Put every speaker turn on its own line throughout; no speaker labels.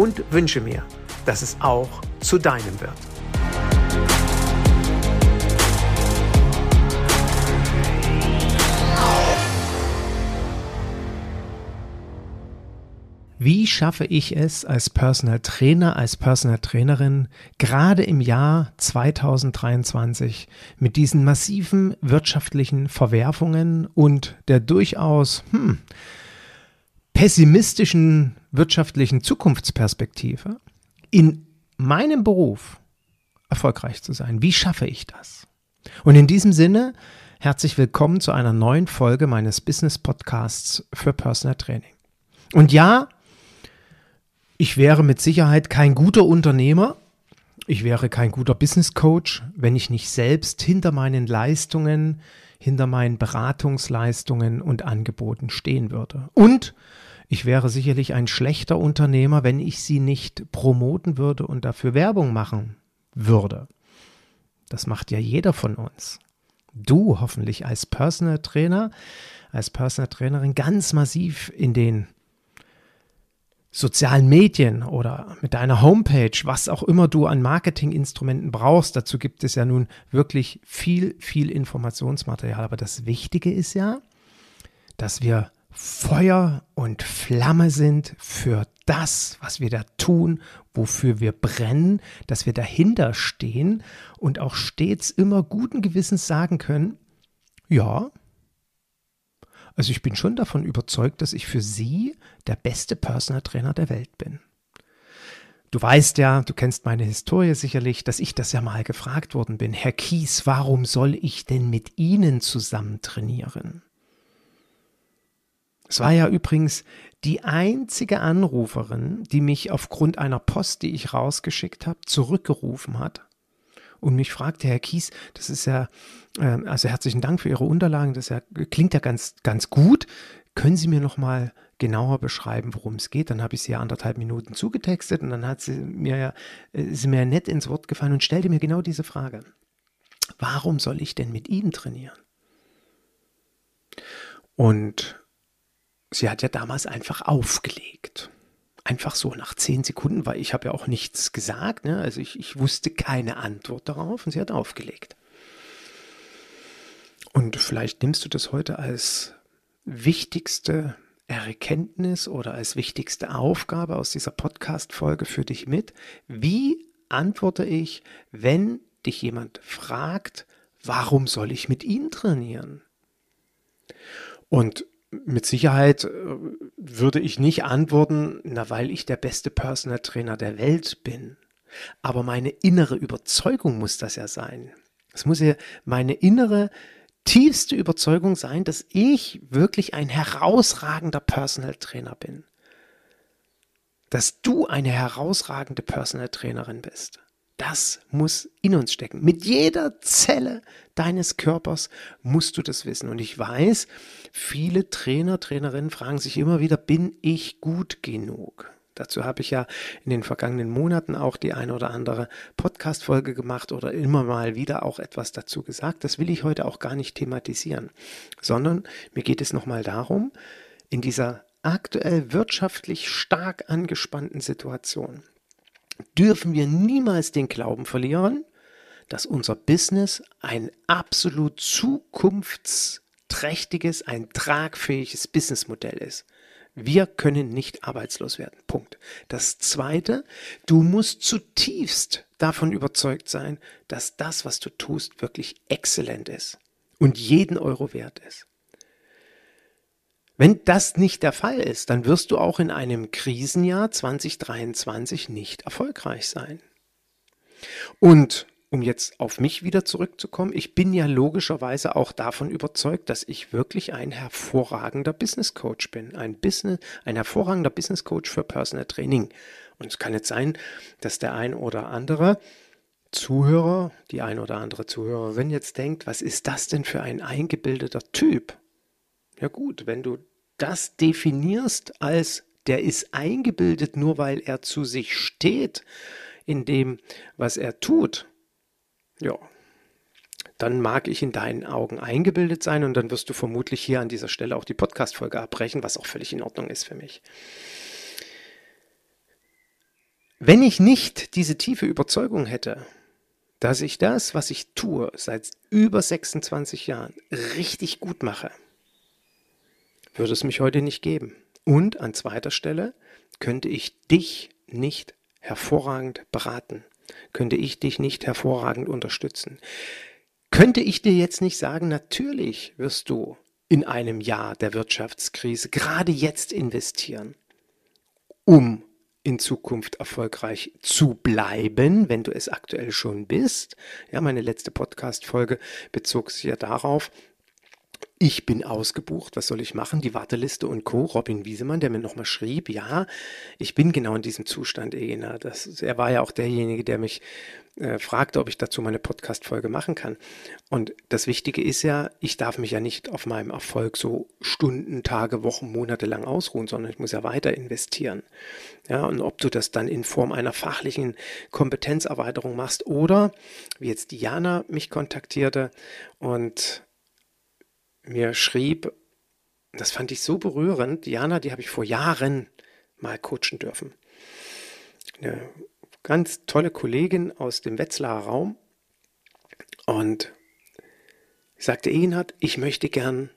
und wünsche mir, dass es auch zu deinem wird. Wie schaffe ich es als Personal Trainer, als Personal Trainerin, gerade im Jahr 2023 mit diesen massiven wirtschaftlichen Verwerfungen und der durchaus hm, pessimistischen wirtschaftlichen Zukunftsperspektive in meinem Beruf erfolgreich zu sein. Wie schaffe ich das? Und in diesem Sinne, herzlich willkommen zu einer neuen Folge meines Business Podcasts für Personal Training. Und ja, ich wäre mit Sicherheit kein guter Unternehmer, ich wäre kein guter Business Coach, wenn ich nicht selbst hinter meinen Leistungen, hinter meinen Beratungsleistungen und Angeboten stehen würde. Und ich wäre sicherlich ein schlechter Unternehmer, wenn ich sie nicht promoten würde und dafür Werbung machen würde. Das macht ja jeder von uns. Du hoffentlich als Personal Trainer, als Personal Trainerin ganz massiv in den sozialen Medien oder mit deiner Homepage, was auch immer du an Marketinginstrumenten brauchst. Dazu gibt es ja nun wirklich viel, viel Informationsmaterial. Aber das Wichtige ist ja, dass wir Feuer und Flamme sind für das, was wir da tun, wofür wir brennen, dass wir dahinter stehen und auch stets immer guten Gewissens sagen können, ja, also ich bin schon davon überzeugt, dass ich für Sie der beste Personal Trainer der Welt bin. Du weißt ja, du kennst meine Historie sicherlich, dass ich das ja mal gefragt worden bin. Herr Kies, warum soll ich denn mit Ihnen zusammen trainieren? Es war ja übrigens die einzige Anruferin, die mich aufgrund einer Post, die ich rausgeschickt habe, zurückgerufen hat und mich fragte, Herr Kies, das ist ja, äh, also herzlichen Dank für Ihre Unterlagen, das ja, klingt ja ganz, ganz gut. Können Sie mir noch mal genauer beschreiben, worum es geht? Dann habe ich sie ja anderthalb Minuten zugetextet und dann hat sie mir ja, äh, ist mir nett ins Wort gefallen und stellte mir genau diese Frage. Warum soll ich denn mit Ihnen trainieren? Und sie hat ja damals einfach aufgelegt. Einfach so nach zehn Sekunden, weil ich habe ja auch nichts gesagt. Ne? Also ich, ich wusste keine Antwort darauf und sie hat aufgelegt. Und vielleicht nimmst du das heute als wichtigste Erkenntnis oder als wichtigste Aufgabe aus dieser Podcast-Folge für dich mit. Wie antworte ich, wenn dich jemand fragt, warum soll ich mit ihm trainieren? Und mit Sicherheit äh, würde ich nicht antworten, na, weil ich der beste Personal Trainer der Welt bin. Aber meine innere Überzeugung muss das ja sein. Es muss ja meine innere, tiefste Überzeugung sein, dass ich wirklich ein herausragender Personal Trainer bin. Dass du eine herausragende Personal Trainerin bist. Das muss in uns stecken. Mit jeder Zelle deines Körpers musst du das wissen. Und ich weiß, viele Trainer, Trainerinnen fragen sich immer wieder, bin ich gut genug? Dazu habe ich ja in den vergangenen Monaten auch die eine oder andere Podcast-Folge gemacht oder immer mal wieder auch etwas dazu gesagt. Das will ich heute auch gar nicht thematisieren, sondern mir geht es nochmal darum, in dieser aktuell wirtschaftlich stark angespannten Situation dürfen wir niemals den Glauben verlieren, dass unser Business ein absolut zukunftsträchtiges, ein tragfähiges Businessmodell ist. Wir können nicht arbeitslos werden. Punkt. Das Zweite, du musst zutiefst davon überzeugt sein, dass das, was du tust, wirklich exzellent ist und jeden Euro wert ist. Wenn das nicht der Fall ist, dann wirst du auch in einem Krisenjahr 2023 nicht erfolgreich sein. Und um jetzt auf mich wieder zurückzukommen, ich bin ja logischerweise auch davon überzeugt, dass ich wirklich ein hervorragender Business Coach bin. Ein, Business, ein hervorragender Business Coach für Personal Training. Und es kann jetzt sein, dass der ein oder andere Zuhörer, die ein oder andere Zuhörerin jetzt denkt, was ist das denn für ein eingebildeter Typ? Ja gut, wenn du das definierst als der ist eingebildet, nur weil er zu sich steht in dem, was er tut, ja, dann mag ich in deinen Augen eingebildet sein und dann wirst du vermutlich hier an dieser Stelle auch die Podcast-Folge abbrechen, was auch völlig in Ordnung ist für mich. Wenn ich nicht diese tiefe Überzeugung hätte, dass ich das, was ich tue, seit über 26 Jahren richtig gut mache, würde es mich heute nicht geben. Und an zweiter Stelle könnte ich dich nicht hervorragend beraten könnte ich dich nicht hervorragend unterstützen. Könnte ich dir jetzt nicht sagen, natürlich wirst du in einem Jahr der Wirtschaftskrise gerade jetzt investieren, um in Zukunft erfolgreich zu bleiben, wenn du es aktuell schon bist. Ja, meine letzte Podcast-Folge bezog sich ja darauf, ich bin ausgebucht, was soll ich machen? Die Warteliste und Co. Robin Wiesemann, der mir nochmal schrieb, ja, ich bin genau in diesem Zustand, Ena. Das, er war ja auch derjenige, der mich äh, fragte, ob ich dazu meine Podcast-Folge machen kann. Und das Wichtige ist ja, ich darf mich ja nicht auf meinem Erfolg so Stunden, Tage, Wochen, Monate lang ausruhen, sondern ich muss ja weiter investieren. Ja, und ob du das dann in Form einer fachlichen Kompetenzerweiterung machst oder, wie jetzt Diana mich kontaktierte und mir schrieb, das fand ich so berührend, Diana, die habe ich vor Jahren mal coachen dürfen. Eine ganz tolle Kollegin aus dem Wetzlarer Raum. Und sagte Egenhard, ich möchte gern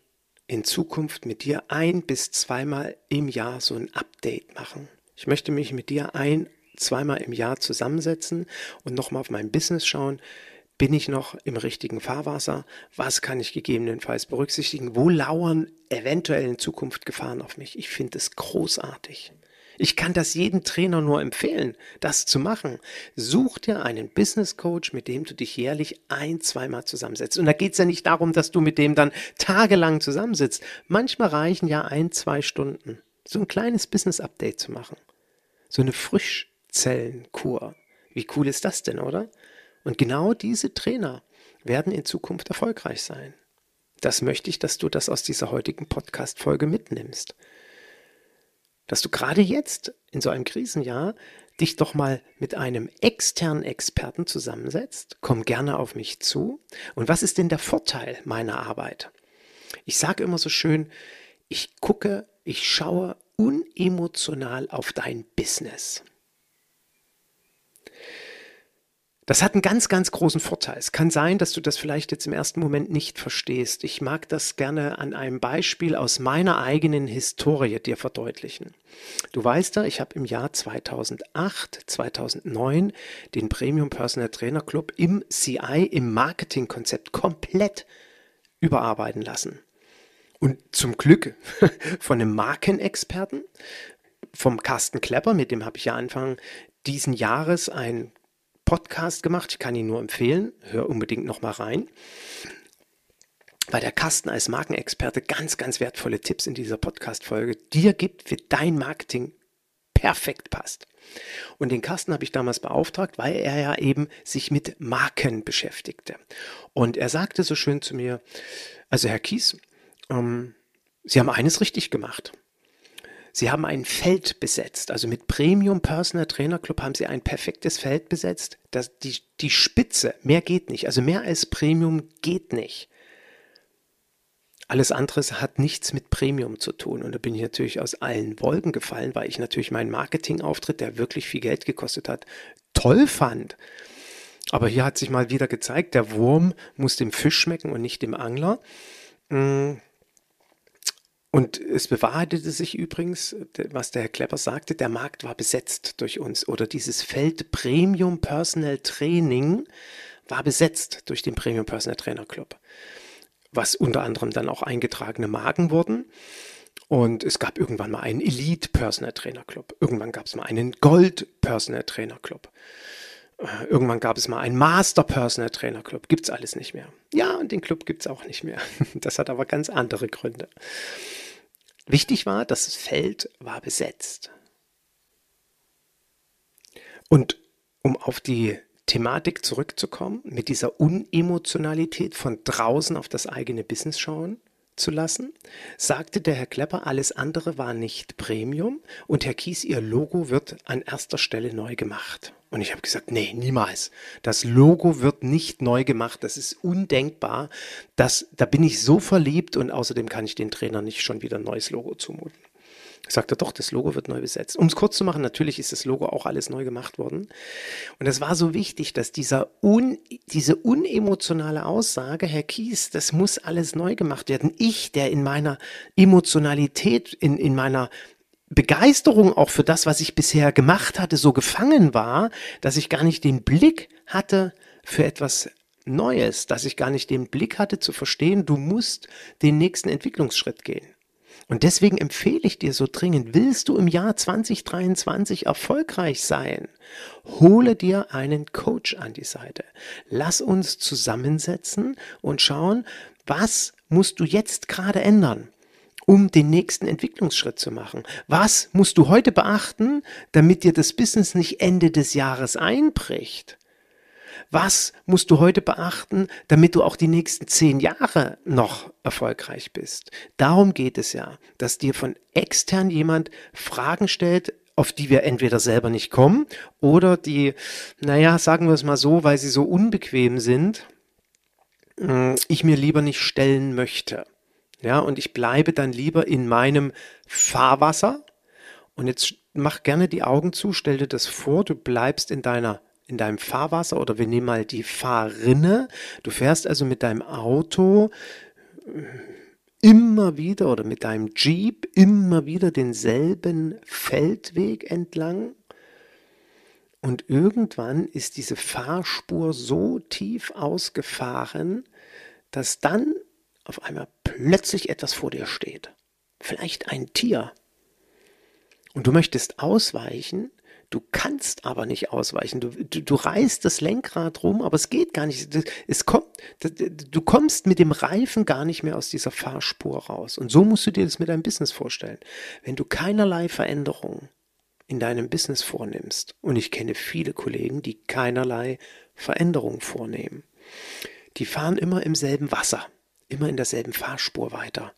in Zukunft mit dir ein bis zweimal im Jahr so ein Update machen. Ich möchte mich mit dir ein, zweimal im Jahr zusammensetzen und nochmal auf mein Business schauen, bin ich noch im richtigen Fahrwasser? Was kann ich gegebenenfalls berücksichtigen? Wo lauern eventuell in Zukunft Gefahren auf mich? Ich finde es großartig. Ich kann das jedem Trainer nur empfehlen, das zu machen. Such dir einen Business Coach, mit dem du dich jährlich ein, zweimal zusammensetzt. Und da geht es ja nicht darum, dass du mit dem dann tagelang zusammensitzt. Manchmal reichen ja ein, zwei Stunden, so ein kleines Business Update zu machen. So eine Frischzellenkur. Wie cool ist das denn, oder? Und genau diese Trainer werden in Zukunft erfolgreich sein. Das möchte ich, dass du das aus dieser heutigen Podcast-Folge mitnimmst. Dass du gerade jetzt in so einem Krisenjahr dich doch mal mit einem externen Experten zusammensetzt. Komm gerne auf mich zu. Und was ist denn der Vorteil meiner Arbeit? Ich sage immer so schön, ich gucke, ich schaue unemotional auf dein Business. Das hat einen ganz, ganz großen Vorteil. Es kann sein, dass du das vielleicht jetzt im ersten Moment nicht verstehst. Ich mag das gerne an einem Beispiel aus meiner eigenen Historie dir verdeutlichen. Du weißt ja, ich habe im Jahr 2008, 2009 den Premium Personal Trainer Club im CI, im Marketingkonzept komplett überarbeiten lassen. Und zum Glück von einem Markenexperten, vom Carsten Klepper, mit dem habe ich ja Anfang diesen Jahres ein Podcast gemacht. Ich kann ihn nur empfehlen. Hör unbedingt noch mal rein. Weil der Carsten als Markenexperte ganz, ganz wertvolle Tipps in dieser Podcast-Folge dir gibt, für dein Marketing perfekt passt. Und den Carsten habe ich damals beauftragt, weil er ja eben sich mit Marken beschäftigte. Und er sagte so schön zu mir, also Herr Kies, ähm, Sie haben eines richtig gemacht. Sie haben ein Feld besetzt. Also mit Premium Personal Trainer Club haben Sie ein perfektes Feld besetzt. Das, die, die Spitze, mehr geht nicht. Also mehr als Premium geht nicht. Alles andere hat nichts mit Premium zu tun. Und da bin ich natürlich aus allen Wolken gefallen, weil ich natürlich meinen Marketingauftritt, der wirklich viel Geld gekostet hat, toll fand. Aber hier hat sich mal wieder gezeigt, der Wurm muss dem Fisch schmecken und nicht dem Angler. Hm Und es bewahrheitete sich übrigens, was der Herr Klepper sagte, der Markt war besetzt durch uns oder dieses Feld Premium Personal Training war besetzt durch den Premium Personal Trainer Club, was unter anderem dann auch eingetragene Marken wurden. Und es gab irgendwann mal einen Elite Personal Trainer Club. Irgendwann gab es mal einen Gold Personal Trainer Club. Irgendwann gab es mal einen Master Personal Trainer Club. Gibt es alles nicht mehr. Ja, und den Club gibt es auch nicht mehr. Das hat aber ganz andere Gründe. Wichtig war, das Feld war besetzt. Und um auf die Thematik zurückzukommen, mit dieser Unemotionalität von draußen auf das eigene Business schauen zu lassen, sagte der Herr Klepper, alles andere war nicht Premium und Herr Kies, Ihr Logo wird an erster Stelle neu gemacht. Und ich habe gesagt, nee, niemals. Das Logo wird nicht neu gemacht. Das ist undenkbar. Das, da bin ich so verliebt und außerdem kann ich den Trainer nicht schon wieder ein neues Logo zumuten. Sagt er doch, das Logo wird neu besetzt. Um es kurz zu machen, natürlich ist das Logo auch alles neu gemacht worden. Und es war so wichtig, dass dieser un, diese unemotionale Aussage, Herr Kies, das muss alles neu gemacht werden. Ich, der in meiner Emotionalität, in, in meiner Begeisterung auch für das, was ich bisher gemacht hatte, so gefangen war, dass ich gar nicht den Blick hatte für etwas Neues, dass ich gar nicht den Blick hatte zu verstehen, du musst den nächsten Entwicklungsschritt gehen. Und deswegen empfehle ich dir so dringend, willst du im Jahr 2023 erfolgreich sein, hole dir einen Coach an die Seite. Lass uns zusammensetzen und schauen, was musst du jetzt gerade ändern, um den nächsten Entwicklungsschritt zu machen. Was musst du heute beachten, damit dir das Business nicht Ende des Jahres einbricht? Was musst du heute beachten, damit du auch die nächsten zehn Jahre noch erfolgreich bist? Darum geht es ja, dass dir von extern jemand Fragen stellt, auf die wir entweder selber nicht kommen oder die, naja, sagen wir es mal so, weil sie so unbequem sind, hm, ich mir lieber nicht stellen möchte. Ja, und ich bleibe dann lieber in meinem Fahrwasser. Und jetzt mach gerne die Augen zu, stell dir das vor, du bleibst in deiner in deinem Fahrwasser oder wir nehmen mal die Fahrrinne. Du fährst also mit deinem Auto äh, immer wieder oder mit deinem Jeep immer wieder denselben Feldweg entlang. Und irgendwann ist diese Fahrspur so tief ausgefahren, dass dann auf einmal plötzlich etwas vor dir steht. Vielleicht ein Tier. Und du möchtest ausweichen Du kannst aber nicht ausweichen. Du, du, du reißt das Lenkrad rum, aber es geht gar nicht. Es kommt, du kommst mit dem Reifen gar nicht mehr aus dieser Fahrspur raus. Und so musst du dir das mit deinem Business vorstellen. Wenn du keinerlei Veränderungen in deinem Business vornimmst, und ich kenne viele Kollegen, die keinerlei Veränderungen vornehmen, die fahren immer im selben Wasser, immer in derselben Fahrspur weiter.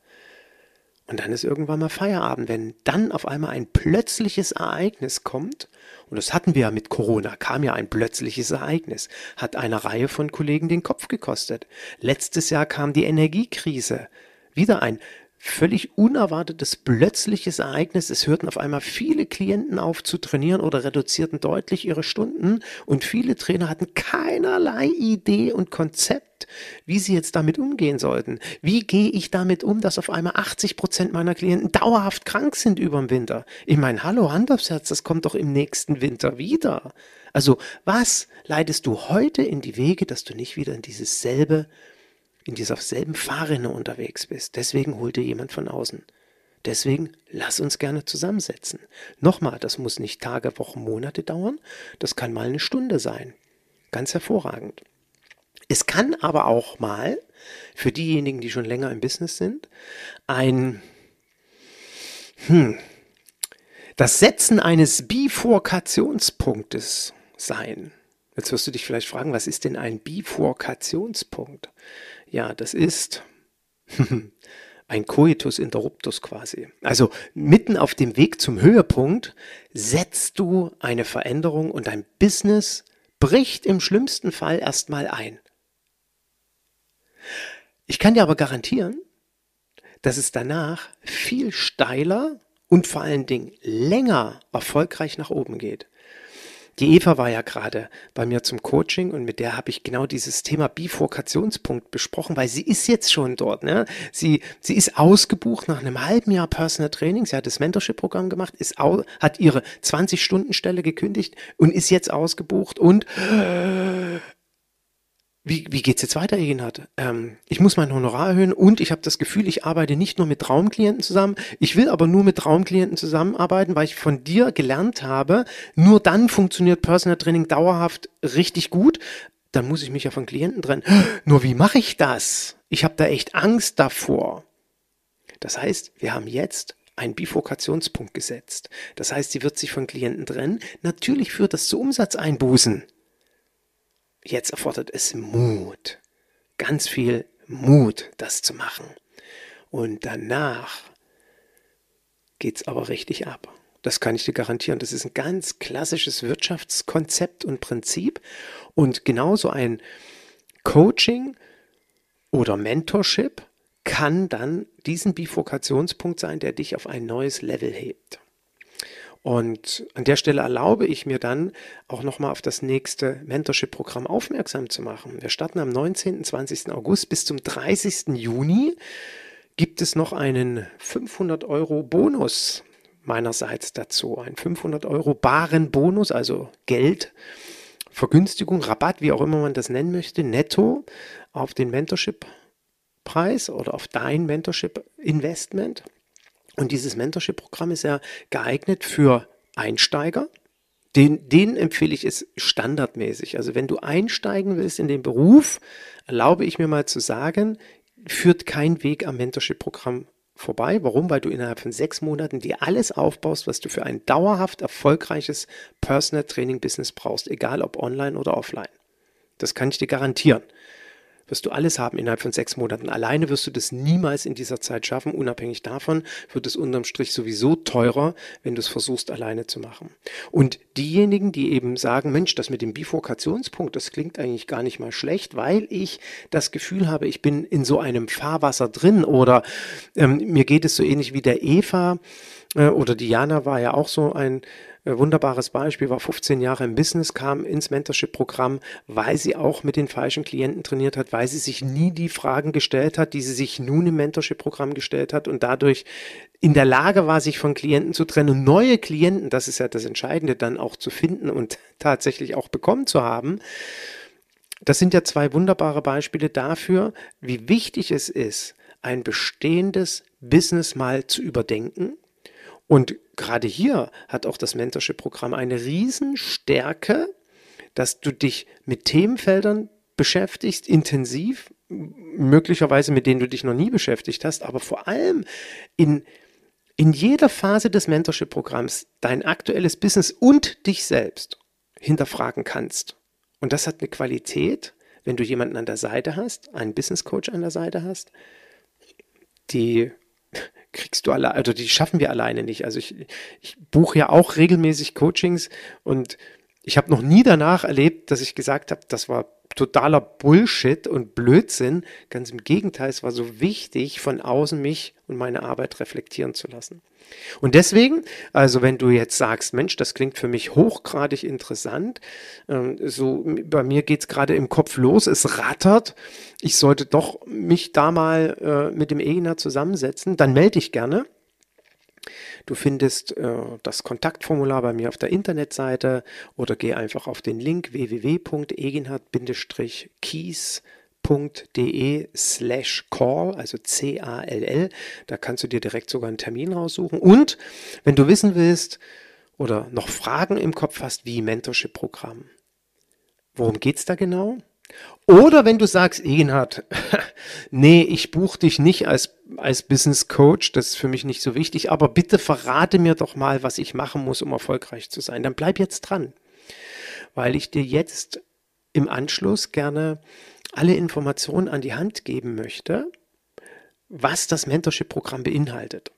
Und dann ist irgendwann mal Feierabend. Wenn dann auf einmal ein plötzliches Ereignis kommt, und das hatten wir ja mit Corona, kam ja ein plötzliches Ereignis, hat eine Reihe von Kollegen den Kopf gekostet. Letztes Jahr kam die Energiekrise. Wieder ein völlig unerwartetes, plötzliches Ereignis. Es hörten auf einmal viele Klienten auf zu trainieren oder reduzierten deutlich ihre Stunden und viele Trainer hatten keinerlei Idee und Konzept, wie sie jetzt damit umgehen sollten. Wie gehe ich damit um, dass auf einmal 80 Prozent meiner Klienten dauerhaft krank sind über den Winter? Ich meine, hallo, Hand aufs Herz, das kommt doch im nächsten Winter wieder. Also, was leitest du heute in die Wege, dass du nicht wieder in dieses selbe in dieser selben Fahrrinne unterwegs bist. Deswegen hol dir jemand von außen. Deswegen lass uns gerne zusammensetzen. Nochmal, das muss nicht Tage, Wochen, Monate dauern. Das kann mal eine Stunde sein. Ganz hervorragend. Es kann aber auch mal, für diejenigen, die schon länger im Business sind, ein, hm, das Setzen eines Bifurkationspunktes sein. Jetzt wirst du dich vielleicht fragen, was ist denn ein Bifurkationspunkt? Ja, das ist ein Coitus interruptus quasi. Also mitten auf dem Weg zum Höhepunkt setzt du eine Veränderung und dein Business bricht im schlimmsten Fall erstmal ein. Ich kann dir aber garantieren, dass es danach viel steiler und vor allen Dingen länger erfolgreich nach oben geht. Die Eva war ja gerade bei mir zum Coaching und mit der habe ich genau dieses Thema Bifurkationspunkt besprochen, weil sie ist jetzt schon dort. Ne? Sie, sie ist ausgebucht nach einem halben Jahr Personal Training. Sie hat das Mentorship-Programm gemacht, ist au, hat ihre 20-Stunden-Stelle gekündigt und ist jetzt ausgebucht und wie, wie geht es jetzt weiter, Egenhard? Ähm, ich muss mein Honorar erhöhen und ich habe das Gefühl, ich arbeite nicht nur mit Traumklienten zusammen, ich will aber nur mit Traumklienten zusammenarbeiten, weil ich von dir gelernt habe, nur dann funktioniert Personal Training dauerhaft richtig gut. Dann muss ich mich ja von Klienten trennen. Nur wie mache ich das? Ich habe da echt Angst davor. Das heißt, wir haben jetzt einen Bifurkationspunkt gesetzt. Das heißt, sie wird sich von Klienten trennen. Natürlich führt das zu Umsatzeinbußen. Jetzt erfordert es Mut, ganz viel Mut, das zu machen. Und danach geht es aber richtig ab. Das kann ich dir garantieren. Das ist ein ganz klassisches Wirtschaftskonzept und Prinzip. Und genauso ein Coaching oder Mentorship kann dann diesen Bifurkationspunkt sein, der dich auf ein neues Level hebt. Und an der Stelle erlaube ich mir dann auch nochmal auf das nächste Mentorship-Programm aufmerksam zu machen. Wir starten am 19. 20. August bis zum 30. Juni gibt es noch einen 500 Euro Bonus meinerseits dazu. Ein 500 Euro baren Bonus, also Geld, Vergünstigung, Rabatt, wie auch immer man das nennen möchte, netto auf den Mentorship-Preis oder auf dein Mentorship-Investment. Und dieses Mentorship-Programm ist ja geeignet für Einsteiger. Den, den empfehle ich es standardmäßig. Also wenn du einsteigen willst in den Beruf, erlaube ich mir mal zu sagen, führt kein Weg am Mentorship-Programm vorbei. Warum? Weil du innerhalb von sechs Monaten dir alles aufbaust, was du für ein dauerhaft erfolgreiches Personal Training Business brauchst, egal ob online oder offline. Das kann ich dir garantieren wirst du alles haben innerhalb von sechs Monaten. Alleine wirst du das niemals in dieser Zeit schaffen. Unabhängig davon wird es unterm Strich sowieso teurer, wenn du es versuchst, alleine zu machen. Und diejenigen, die eben sagen, Mensch, das mit dem Bifurkationspunkt, das klingt eigentlich gar nicht mal schlecht, weil ich das Gefühl habe, ich bin in so einem Fahrwasser drin oder ähm, mir geht es so ähnlich wie der Eva äh, oder Diana war ja auch so ein wunderbares Beispiel, war 15 Jahre im Business, kam ins Mentorship-Programm, weil sie auch mit den falschen Klienten trainiert hat, weil sie sich nie die Fragen gestellt hat, die sie sich nun im Mentorship-Programm gestellt hat und dadurch in der Lage war, sich von Klienten zu trennen, neue Klienten, das ist ja das Entscheidende, dann auch zu finden und tatsächlich auch bekommen zu haben. Das sind ja zwei wunderbare Beispiele dafür, wie wichtig es ist, ein bestehendes Business mal zu überdenken und gerade hier hat auch das Mentorship-Programm eine Riesenstärke, dass du dich mit Themenfeldern beschäftigst, intensiv, möglicherweise mit denen du dich noch nie beschäftigt hast, aber vor allem in, in jeder Phase des Mentorship-Programms dein aktuelles Business und dich selbst hinterfragen kannst. Und das hat eine Qualität, wenn du jemanden an der Seite hast, einen Business Coach an der Seite hast, die kriegst du alle, also die schaffen wir alleine nicht. Also ich, ich buche ja auch regelmäßig Coachings und ich habe noch nie danach erlebt, dass ich gesagt habe, das war totaler Bullshit und Blödsinn. Ganz im Gegenteil, es war so wichtig, von außen mich und meine Arbeit reflektieren zu lassen. Und deswegen, also wenn du jetzt sagst, Mensch, das klingt für mich hochgradig interessant, ähm, so bei mir geht es gerade im Kopf los, es rattert, ich sollte doch mich da mal äh, mit dem Egner zusammensetzen, dann melde dich gerne. Du findest äh, das Kontaktformular bei mir auf der Internetseite oder geh einfach auf den Link www.egenhard-kies.de slash call, also C-A-L-L. Da kannst du dir direkt sogar einen Termin raussuchen. Und wenn du wissen willst oder noch Fragen im Kopf hast, wie Mentorship-Programm, worum geht es da genau? Oder wenn du sagst, Egenhard, nee, ich buche dich nicht als, als Business Coach, das ist für mich nicht so wichtig, aber bitte verrate mir doch mal, was ich machen muss, um erfolgreich zu sein. Dann bleib jetzt dran, weil ich dir jetzt im Anschluss gerne alle Informationen an die Hand geben möchte, was das Mentorship-Programm beinhaltet.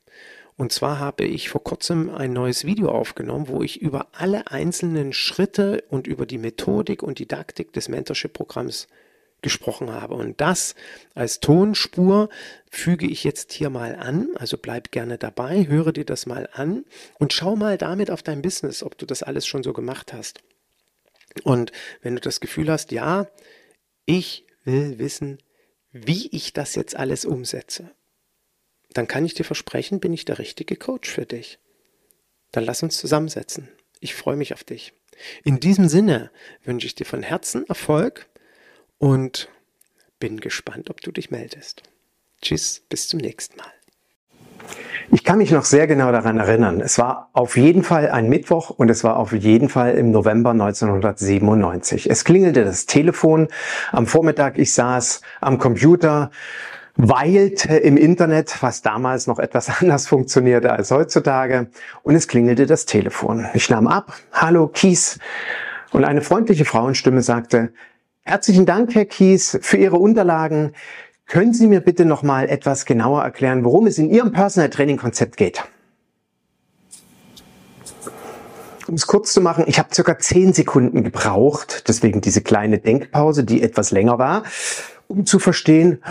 Und zwar habe ich vor kurzem ein neues Video aufgenommen, wo ich über alle einzelnen Schritte und über die Methodik und Didaktik des Mentorship-Programms gesprochen habe. Und das als Tonspur füge ich jetzt hier mal an. Also bleib gerne dabei, höre dir das mal an und schau mal damit auf dein Business, ob du das alles schon so gemacht hast. Und wenn du das Gefühl hast, ja, ich will wissen, wie ich das jetzt alles umsetze, dann kann ich dir versprechen, bin ich der richtige Coach für dich. Dann lass uns zusammensetzen. Ich freue mich auf dich. In diesem Sinne wünsche ich dir von Herzen Erfolg und bin gespannt, ob du dich meldest. Tschüss, bis zum nächsten Mal.
Ich kann mich noch sehr genau daran erinnern. Es war auf jeden Fall ein Mittwoch und es war auf jeden Fall im November 1997. Es klingelte das Telefon am Vormittag. Ich saß am Computer, weilte im Internet, was damals noch etwas anders funktionierte als heutzutage. Und es klingelte das Telefon. Ich nahm ab. Hallo, Kies. Und eine freundliche Frauenstimme sagte, Herzlichen Dank, Herr Kies, für Ihre Unterlagen. Können Sie mir bitte noch mal etwas genauer erklären, worum es in Ihrem Personal Training Konzept geht? Um es kurz zu machen, ich habe circa zehn Sekunden gebraucht, deswegen diese kleine Denkpause, die etwas länger war, um zu verstehen,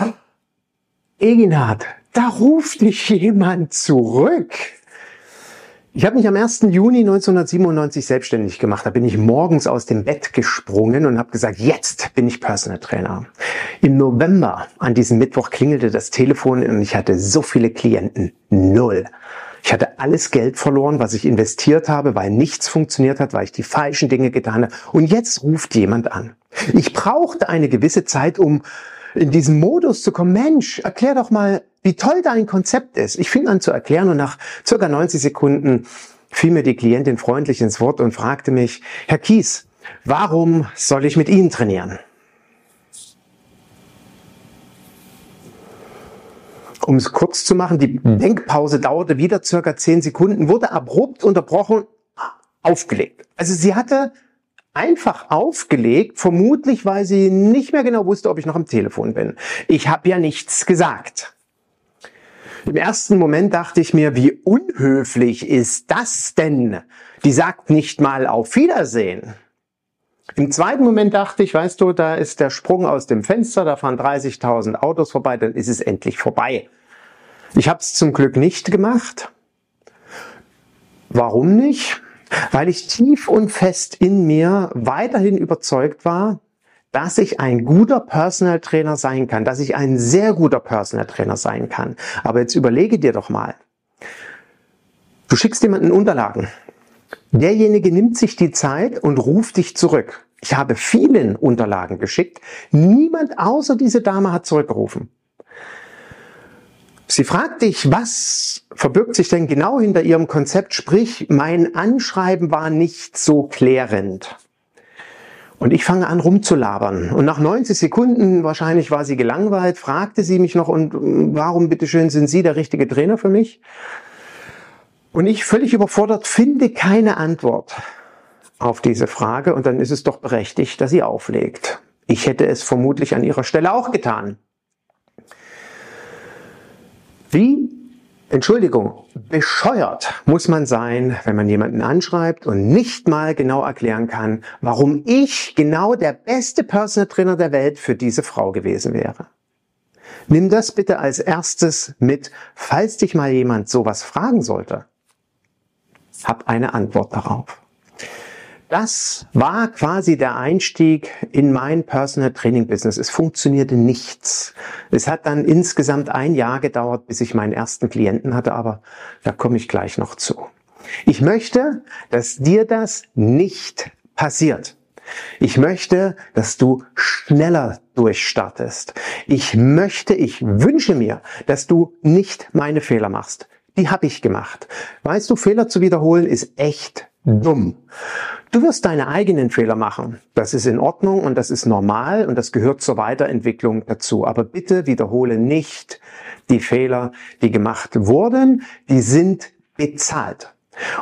Eginhard, da ruft dich jemand zurück. Ich habe mich am 1. Juni 1997 selbstständig gemacht. Da bin ich morgens aus dem Bett gesprungen und habe gesagt, jetzt bin ich Personal Trainer. Im November, an diesem Mittwoch, klingelte das Telefon und ich hatte so viele Klienten. Null. Ich hatte alles Geld verloren, was ich investiert habe, weil nichts funktioniert hat, weil ich die falschen Dinge getan habe. Und jetzt ruft jemand an. Ich brauchte eine gewisse Zeit, um in diesen Modus zu kommen. Mensch, erklär doch mal, wie toll dein Konzept ist. Ich fing an zu erklären und nach circa 90 Sekunden fiel mir die Klientin freundlich ins Wort und fragte mich, Herr Kies, warum soll ich mit Ihnen trainieren? Um es kurz zu machen, die Denkpause dauerte wieder circa 10 Sekunden, wurde abrupt unterbrochen, aufgelegt. Also sie hatte einfach aufgelegt, vermutlich weil sie nicht mehr genau wusste, ob ich noch am Telefon bin. Ich habe ja nichts gesagt. Im ersten Moment dachte ich mir, wie unhöflich ist das denn? Die sagt nicht mal auf Wiedersehen. Im zweiten Moment dachte ich, weißt du, da ist der Sprung aus dem Fenster, da fahren 30.000 Autos vorbei, dann ist es endlich vorbei. Ich habe es zum Glück nicht gemacht. Warum nicht? Weil ich tief und fest in mir weiterhin überzeugt war, dass ich ein guter Personal Trainer sein kann, dass ich ein sehr guter Personal Trainer sein kann. Aber jetzt überlege dir doch mal. Du schickst jemanden Unterlagen. Derjenige nimmt sich die Zeit und ruft dich zurück. Ich habe vielen Unterlagen geschickt. Niemand außer diese Dame hat zurückgerufen. Sie fragt dich, was verbirgt sich denn genau hinter ihrem Konzept? Sprich, mein Anschreiben war nicht so klärend. Und ich fange an rumzulabern. Und nach 90 Sekunden, wahrscheinlich war sie gelangweilt, fragte sie mich noch, und warum bitteschön sind Sie der richtige Trainer für mich? Und ich völlig überfordert finde keine Antwort auf diese Frage. Und dann ist es doch berechtigt, dass sie auflegt. Ich hätte es vermutlich an ihrer Stelle auch getan. Wie, Entschuldigung, bescheuert muss man sein, wenn man jemanden anschreibt und nicht mal genau erklären kann, warum ich genau der beste Personal Trainer der Welt für diese Frau gewesen wäre. Nimm das bitte als erstes mit, falls dich mal jemand sowas fragen sollte. Hab eine Antwort darauf. Das war quasi der Einstieg in mein Personal Training Business. Es funktionierte nichts. Es hat dann insgesamt ein Jahr gedauert, bis ich meinen ersten Klienten hatte, aber da komme ich gleich noch zu. Ich möchte, dass dir das nicht passiert. Ich möchte, dass du schneller durchstartest. Ich möchte, ich wünsche mir, dass du nicht meine Fehler machst. Die habe ich gemacht. Weißt du, Fehler zu wiederholen ist echt dumm. Du wirst deine eigenen Fehler machen. Das ist in Ordnung und das ist normal und das gehört zur Weiterentwicklung dazu. Aber bitte wiederhole nicht die Fehler, die gemacht wurden. Die sind bezahlt.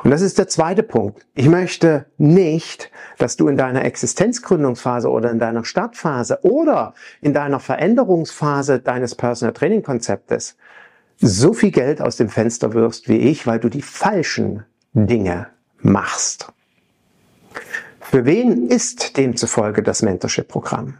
Und das ist der zweite Punkt. Ich möchte nicht, dass du in deiner Existenzgründungsphase oder in deiner Startphase oder in deiner Veränderungsphase deines Personal Training Konzeptes so viel Geld aus dem Fenster wirst wie ich, weil du die falschen Dinge machst. Für wen ist demzufolge das Mentorship-Programm?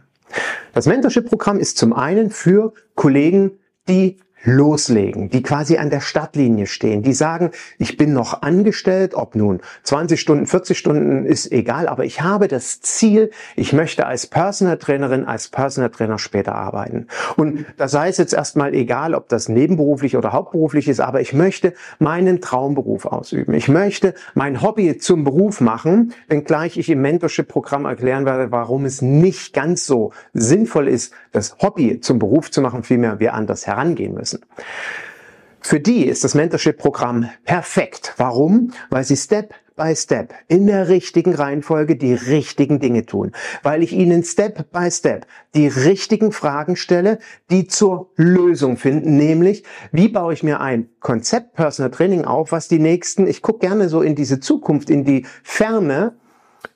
Das Mentorship-Programm ist zum einen für Kollegen, die loslegen, die quasi an der Startlinie stehen, die sagen, ich bin noch angestellt, ob nun 20 Stunden, 40 Stunden ist egal, aber ich habe das Ziel, ich möchte als Personal Trainerin, als Personal Trainer später arbeiten. Und da sei es jetzt erstmal egal, ob das nebenberuflich oder hauptberuflich ist, aber ich möchte meinen Traumberuf ausüben. Ich möchte mein Hobby zum Beruf machen, wenngleich ich im Mentorship-Programm erklären werde, warum es nicht ganz so sinnvoll ist, das Hobby zum Beruf zu machen, vielmehr wir anders herangehen müssen müssen. Für die ist das Mentorship-Programm perfekt. Warum? Weil sie Step by Step in der richtigen Reihenfolge die richtigen Dinge tun. Weil ich ihnen Step by Step die richtigen Fragen stelle, die zur Lösung finden. Nämlich, wie baue ich mir ein Konzept Personal Training auf, was die nächsten, ich gucke gerne so in diese Zukunft, in die Ferne,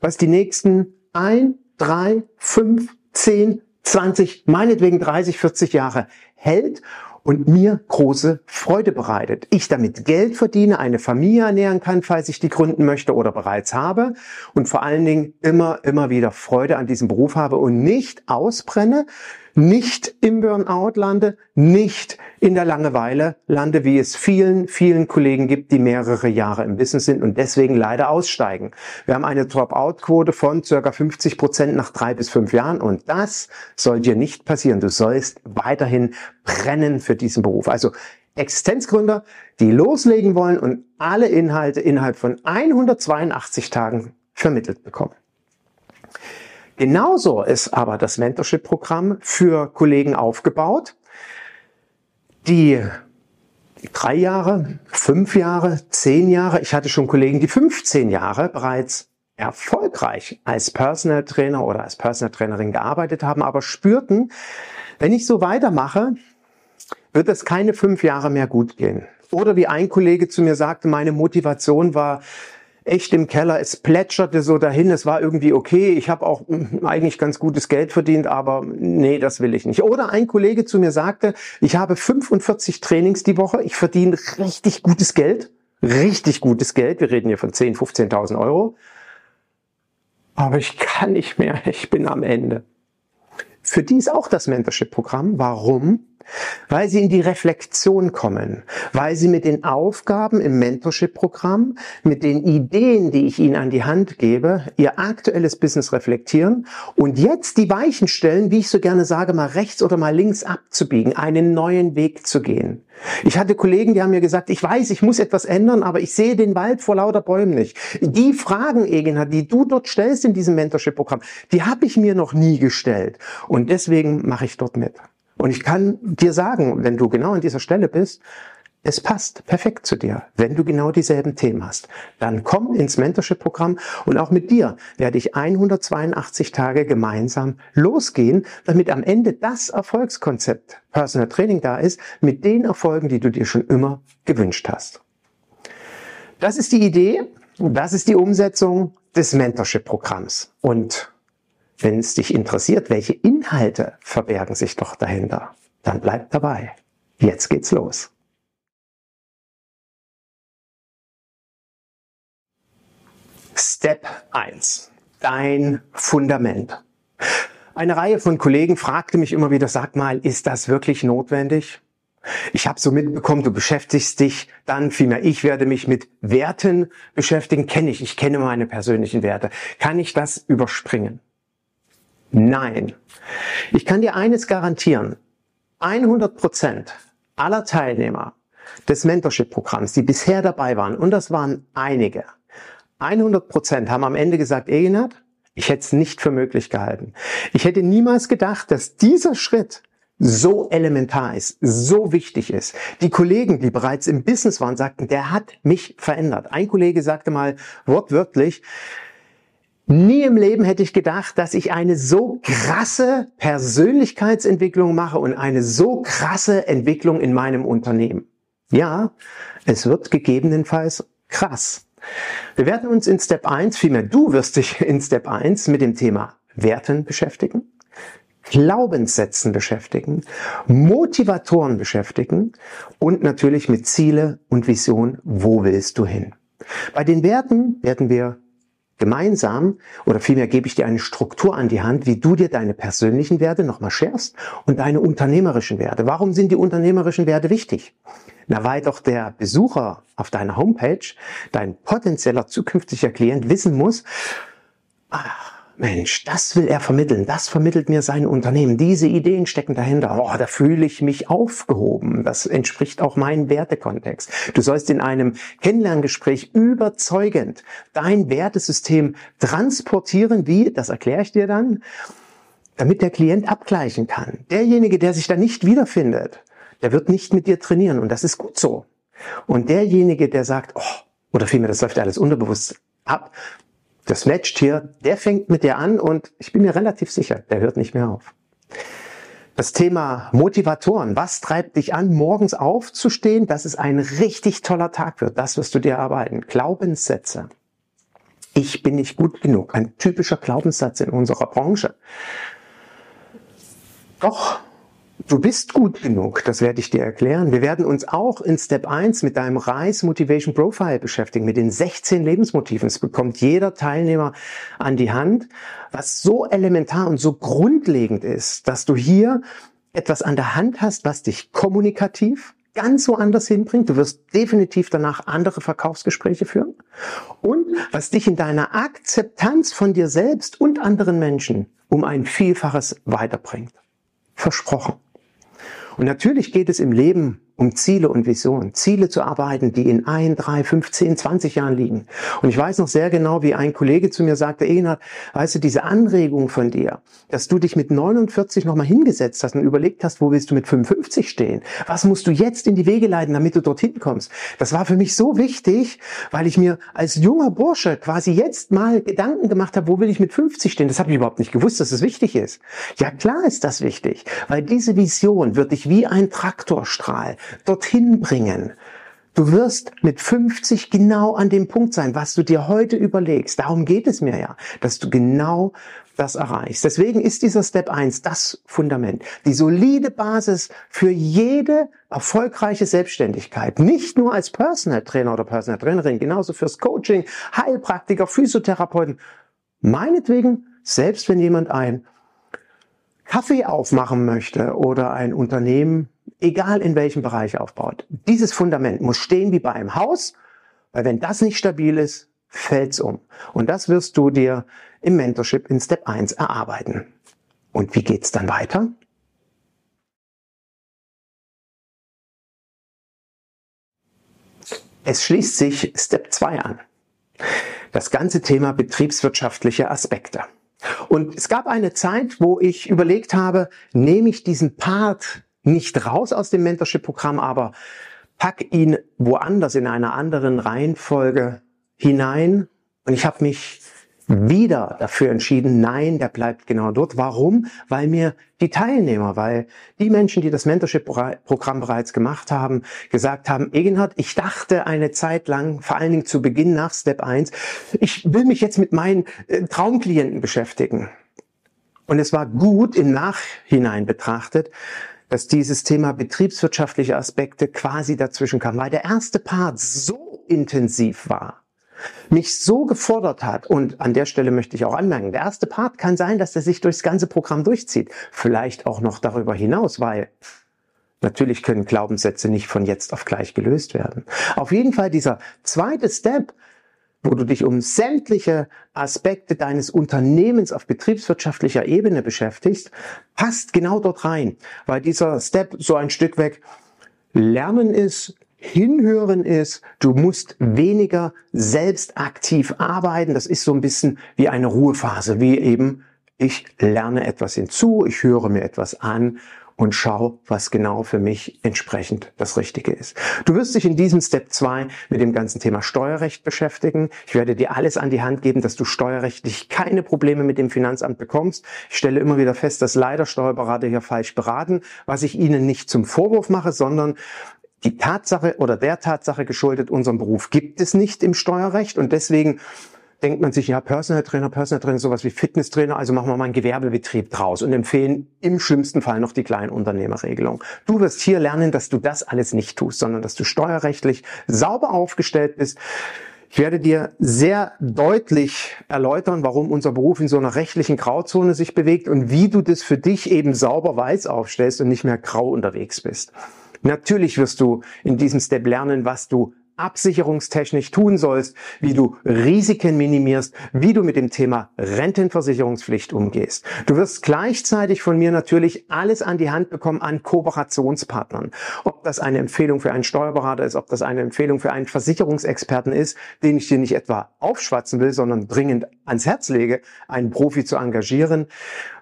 was die nächsten ein, drei, fünf, zehn, 20, meinetwegen 30, 40 Jahre hält und mir große Freude bereitet. Ich damit Geld verdiene, eine Familie ernähren kann, falls ich die gründen möchte oder bereits habe und vor allen Dingen immer, immer wieder Freude an diesem Beruf habe und nicht ausbrenne, nicht im Burnout lande, nicht in der Langeweile lande, wie es vielen, vielen Kollegen gibt, die mehrere Jahre im Business sind und deswegen leider aussteigen. Wir haben eine Drop-out-Quote von circa 50 Prozent nach drei bis fünf Jahren und das soll dir nicht passieren. Du sollst weiterhin brennen für diesen Beruf. Also Existenzgründer, die loslegen wollen und alle Inhalte innerhalb von 182 Tagen vermittelt bekommen. Genauso ist aber das Mentorship-Programm für Kollegen aufgebaut, die drei Jahre, fünf Jahre, zehn Jahre, ich hatte schon Kollegen, die 15 Jahre bereits erfolgreich als Personal Trainer oder als Personal Trainerin gearbeitet haben, aber spürten, wenn ich so weitermache, wird es keine fünf Jahre mehr gut gehen. Oder wie ein Kollege zu mir sagte, meine Motivation war, echt im Keller. Es plätscherte so dahin. Es war irgendwie okay. Ich habe auch hm, eigentlich ganz gutes Geld verdient, aber nee, das will ich nicht. Oder ein Kollege zu mir sagte, ich habe 45 Trainings die Woche. Ich verdiene richtig gutes Geld. Richtig gutes Geld. Wir reden hier von 10, 15.000 Euro. Aber ich kann nicht mehr. Ich bin am Ende. Für die ist auch das Mentorship-Programm. Warum? Weil sie in die Reflexion kommen, weil sie mit den Aufgaben im Mentorship-Programm, mit den Ideen, die ich ihnen an die Hand gebe, ihr aktuelles Business reflektieren und jetzt die Weichen stellen, wie ich so gerne sage, mal rechts oder mal links abzubiegen, einen neuen Weg zu gehen. Ich hatte Kollegen, die haben mir gesagt, ich weiß, ich muss etwas ändern, aber ich sehe den Wald vor lauter Bäumen nicht. Die Fragen, Egena, die du dort stellst in diesem Mentorship-Programm, die habe ich mir noch nie gestellt. Und deswegen mache ich dort mit. Und ich kann dir sagen, wenn du genau an dieser Stelle bist, es passt perfekt zu dir, wenn du genau dieselben Themen hast. Dann komm ins Mentorship-Programm und auch mit dir werde ich 182 Tage gemeinsam losgehen, damit am Ende das Erfolgskonzept Personal Training da ist, mit den Erfolgen, die du dir schon immer gewünscht hast. Das ist die Idee, das ist die Umsetzung des Mentorship-Programms. Und wenn es dich interessiert, welche Inhalte verbergen sich doch dahinter, dann bleib dabei. Jetzt geht's los. Step 1. Dein Fundament. Eine Reihe von Kollegen fragte mich immer wieder, sag mal, ist das wirklich notwendig? Ich habe so mitbekommen, du beschäftigst dich dann, vielmehr ich werde mich mit Werten beschäftigen. Kenne ich, ich kenne meine persönlichen Werte. Kann ich das überspringen? Nein. Ich kann dir eines garantieren. 100 Prozent aller Teilnehmer des Mentorship-Programms, die bisher dabei waren, und das waren einige, 100 Prozent haben am Ende gesagt, Egenhard, ich hätte es nicht für möglich gehalten. Ich hätte niemals gedacht, dass dieser Schritt so elementar ist, so wichtig ist. Die Kollegen, die bereits im Business waren, sagten, der hat mich verändert. Ein Kollege sagte mal wortwörtlich, Nie im Leben hätte ich gedacht, dass ich eine so krasse Persönlichkeitsentwicklung mache und eine so krasse Entwicklung in meinem Unternehmen. Ja, es wird gegebenenfalls krass. Wir werden uns in Step 1, vielmehr du wirst dich in Step 1 mit dem Thema Werten beschäftigen, Glaubenssätzen beschäftigen, Motivatoren beschäftigen und natürlich mit Ziele und Vision, wo willst du hin. Bei den Werten werden wir gemeinsam oder vielmehr gebe ich dir eine Struktur an die Hand, wie du dir deine persönlichen Werte nochmal schärfst und deine unternehmerischen Werte. Warum sind die unternehmerischen Werte wichtig? Na, weil doch der Besucher auf deiner Homepage, dein potenzieller zukünftiger Klient wissen muss, ach, Mensch, das will er vermitteln, das vermittelt mir sein Unternehmen, diese Ideen stecken dahinter, oh, da fühle ich mich aufgehoben, das entspricht auch meinem Wertekontext. Du sollst in einem Kennenlerngespräch überzeugend dein Wertesystem transportieren, wie, das erkläre ich dir dann, damit der Klient abgleichen kann. Derjenige, der sich da nicht wiederfindet, der wird nicht mit dir trainieren. Und das ist gut so. Und derjenige, der sagt, oh, oder vielmehr, das läuft alles unterbewusst ab, das matcht hier, der fängt mit dir an und ich bin mir relativ sicher, der hört nicht mehr auf. Das Thema Motivatoren. Was treibt dich an, morgens aufzustehen, dass es ein richtig toller Tag wird? Das wirst du dir arbeiten. Glaubenssätze. Ich bin nicht gut genug. Ein typischer Glaubenssatz in unserer Branche. Doch Du bist gut genug, das werde ich dir erklären. Wir werden uns auch in Step 1 mit deinem Reis Motivation Profile beschäftigen, mit den 16 Lebensmotiven. Es bekommt jeder Teilnehmer an die Hand, was so elementar und so grundlegend ist, dass du hier etwas an der Hand hast, was dich kommunikativ ganz woanders hinbringt. Du wirst definitiv danach andere Verkaufsgespräche führen und was dich in deiner Akzeptanz von dir selbst und anderen Menschen um ein Vielfaches weiterbringt. Versprochen. Und natürlich geht es im Leben um Ziele und Visionen. Ziele zu arbeiten, die in ein, drei, fünf, zehn, zwanzig Jahren liegen. Und ich weiß noch sehr genau, wie ein Kollege zu mir sagte, Egenhard, weißt du, diese Anregung von dir, dass du dich mit 49 nochmal hingesetzt hast und überlegt hast, wo willst du mit 55 stehen? Was musst du jetzt in die Wege leiten, damit du dorthin kommst? Das war für mich so wichtig, weil ich mir als junger Bursche quasi jetzt mal Gedanken gemacht habe, wo will ich mit 50 stehen? Das habe ich überhaupt nicht gewusst, dass es wichtig ist. Ja, klar ist das wichtig, weil diese Vision wird dich wie ein Traktorstrahl dorthin bringen. Du wirst mit 50 genau an dem Punkt sein, was du dir heute überlegst. Darum geht es mir ja, dass du genau das erreichst. Deswegen ist dieser Step 1 das Fundament, die solide Basis für jede erfolgreiche Selbstständigkeit. Nicht nur als Personal Trainer oder Personal Trainerin, genauso fürs Coaching, Heilpraktiker, Physiotherapeuten. Meinetwegen, selbst wenn jemand ein Kaffee aufmachen möchte oder ein Unternehmen egal in welchem Bereich aufbaut. Dieses Fundament muss stehen wie bei einem Haus, weil wenn das nicht stabil ist, fällt's um. Und das wirst du dir im Mentorship in Step 1 erarbeiten. Und wie geht's dann weiter? Es schließt sich Step 2 an. Das ganze Thema betriebswirtschaftliche Aspekte. Und es gab eine Zeit, wo ich überlegt habe, nehme ich diesen Part nicht raus aus dem Mentorship-Programm, aber pack ihn woanders in einer anderen Reihenfolge hinein. Und ich habe mich wieder dafür entschieden, nein, der bleibt genau dort. Warum? Weil mir die Teilnehmer, weil die Menschen, die das Mentorship-Programm bereits gemacht haben, gesagt haben, Egenhard, ich dachte eine Zeit lang, vor allen Dingen zu Beginn nach Step 1, ich will mich jetzt mit meinen äh, Traumklienten beschäftigen. Und es war gut im Nachhinein betrachtet, dass dieses Thema betriebswirtschaftliche Aspekte quasi dazwischen kam, weil der erste Part so intensiv war, mich so gefordert hat und an der Stelle möchte ich auch anmerken, der erste Part kann sein, dass er sich durchs ganze Programm durchzieht, vielleicht auch noch darüber hinaus, weil natürlich können Glaubenssätze nicht von jetzt auf gleich gelöst werden. Auf jeden Fall dieser zweite Step, wo du dich um sämtliche Aspekte deines Unternehmens auf betriebswirtschaftlicher Ebene beschäftigst, passt genau dort rein, weil dieser Step so ein Stück weg Lernen ist, Hinhören ist, du musst weniger selbst aktiv arbeiten. Das ist so ein bisschen wie eine Ruhephase, wie eben ich lerne etwas hinzu, ich höre mir etwas an und schau, was genau für mich entsprechend das Richtige ist. Du wirst dich in diesem Step 2 mit dem ganzen Thema Steuerrecht beschäftigen. Ich werde dir alles an die Hand geben, dass du steuerrechtlich keine Probleme mit dem Finanzamt bekommst. Ich stelle immer wieder fest, dass leider Steuerberater hier falsch beraten, was ich ihnen nicht zum Vorwurf mache, sondern die Tatsache oder der Tatsache geschuldet, unseren Beruf gibt es nicht im Steuerrecht und deswegen denkt man sich, ja, Personal Trainer, Personal Trainer, sowas wie Fitnesstrainer, also machen wir mal einen Gewerbebetrieb draus und empfehlen im schlimmsten Fall noch die Kleinunternehmerregelung. Du wirst hier lernen, dass du das alles nicht tust, sondern dass du steuerrechtlich sauber aufgestellt bist. Ich werde dir sehr deutlich erläutern, warum unser Beruf in so einer rechtlichen Grauzone sich bewegt und wie du das für dich eben sauber weiß aufstellst und nicht mehr grau unterwegs bist. Natürlich wirst du in diesem Step lernen, was du absicherungstechnisch tun sollst, wie du Risiken minimierst, wie du mit dem Thema Rentenversicherungspflicht umgehst. Du wirst gleichzeitig von mir natürlich alles an die Hand bekommen an Kooperationspartnern. Ob das eine Empfehlung für einen Steuerberater ist, ob das eine Empfehlung für einen Versicherungsexperten ist, den ich dir nicht etwa aufschwatzen will, sondern dringend ans Herz lege, einen Profi zu engagieren,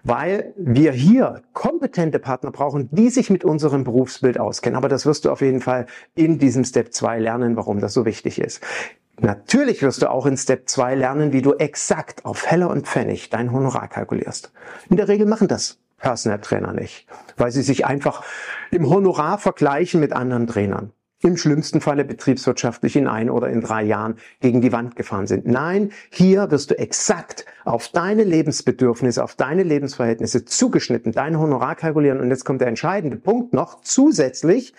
weil wir hier kompetente Partner brauchen, die sich mit unserem Berufsbild auskennen. Aber das wirst du auf jeden Fall in diesem Step 2 lernen, warum das so wichtig ist. Natürlich wirst du auch in Step 2 lernen, wie du exakt auf Heller und Pfennig dein Honorar kalkulierst. In der Regel machen das Personal Trainer nicht, weil sie sich einfach im Honorar vergleichen mit anderen Trainern im schlimmsten Falle betriebswirtschaftlich in ein oder in drei Jahren gegen die Wand gefahren sind. Nein, hier wirst du exakt auf deine Lebensbedürfnisse, auf deine Lebensverhältnisse zugeschnitten, dein Honorar kalkulieren. Und jetzt kommt der entscheidende Punkt noch zusätzlich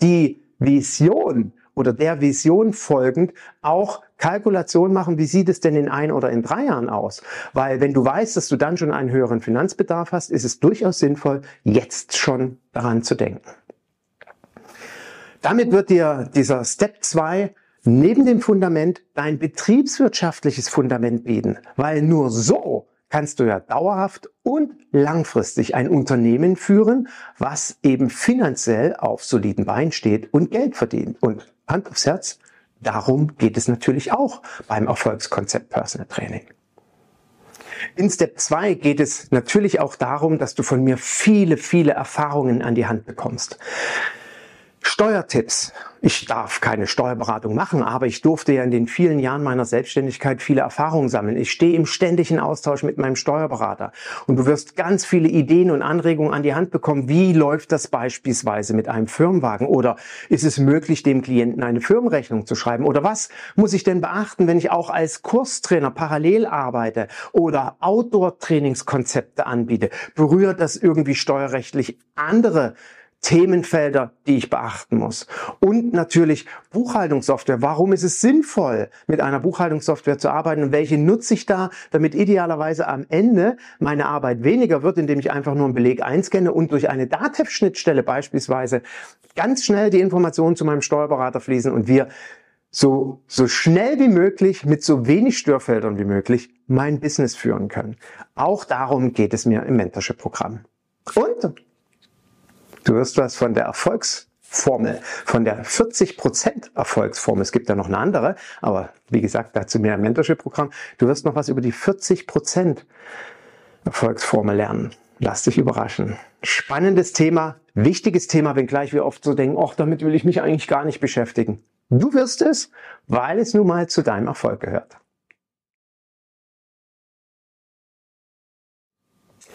die Vision oder der Vision folgend auch Kalkulation machen, wie sieht es denn in ein oder in drei Jahren aus? Weil wenn du weißt, dass du dann schon einen höheren Finanzbedarf hast, ist es durchaus sinnvoll, jetzt schon daran zu denken. Damit wird dir dieser Step 2 neben dem Fundament dein betriebswirtschaftliches Fundament bieten, weil nur so kannst du ja dauerhaft und langfristig ein Unternehmen führen, was eben finanziell auf soliden Beinen steht und Geld verdient. Und Hand aufs Herz, darum geht es natürlich auch beim Erfolgskonzept Personal Training. In Step 2 geht es natürlich auch darum, dass du von mir viele, viele Erfahrungen an die Hand bekommst. Steuertipps. Ich darf keine Steuerberatung machen, aber ich durfte ja in den vielen Jahren meiner Selbstständigkeit viele Erfahrungen sammeln. Ich stehe im ständigen Austausch mit meinem Steuerberater und du wirst ganz viele Ideen und Anregungen an die Hand bekommen. Wie läuft das beispielsweise mit einem Firmenwagen? Oder ist es möglich, dem Klienten eine Firmenrechnung zu schreiben? Oder was muss ich denn beachten, wenn ich auch als Kurstrainer parallel arbeite oder Outdoor-Trainingskonzepte anbiete? Berührt das irgendwie steuerrechtlich andere Themenfelder, die ich beachten muss. Und natürlich Buchhaltungssoftware. Warum ist es sinnvoll, mit einer Buchhaltungssoftware zu arbeiten und welche nutze ich da, damit idealerweise am Ende meine Arbeit weniger wird, indem ich einfach nur einen Beleg einscanne und durch eine DATEV-Schnittstelle beispielsweise ganz schnell die Informationen zu meinem Steuerberater fließen und wir so, so schnell wie möglich mit so wenig Störfeldern wie möglich mein Business führen können. Auch darum geht es mir im Mentorship-Programm. Und Du wirst was von der Erfolgsformel, von der 40% Erfolgsformel. Es gibt ja noch eine andere, aber wie gesagt, dazu mehr im Mentorship-Programm. Du wirst noch was über die 40% Erfolgsformel lernen. Lass dich überraschen. Spannendes Thema, wichtiges Thema, wenngleich wir oft so denken, ach, damit will ich mich eigentlich gar nicht beschäftigen. Du wirst es, weil es nun mal zu deinem Erfolg gehört.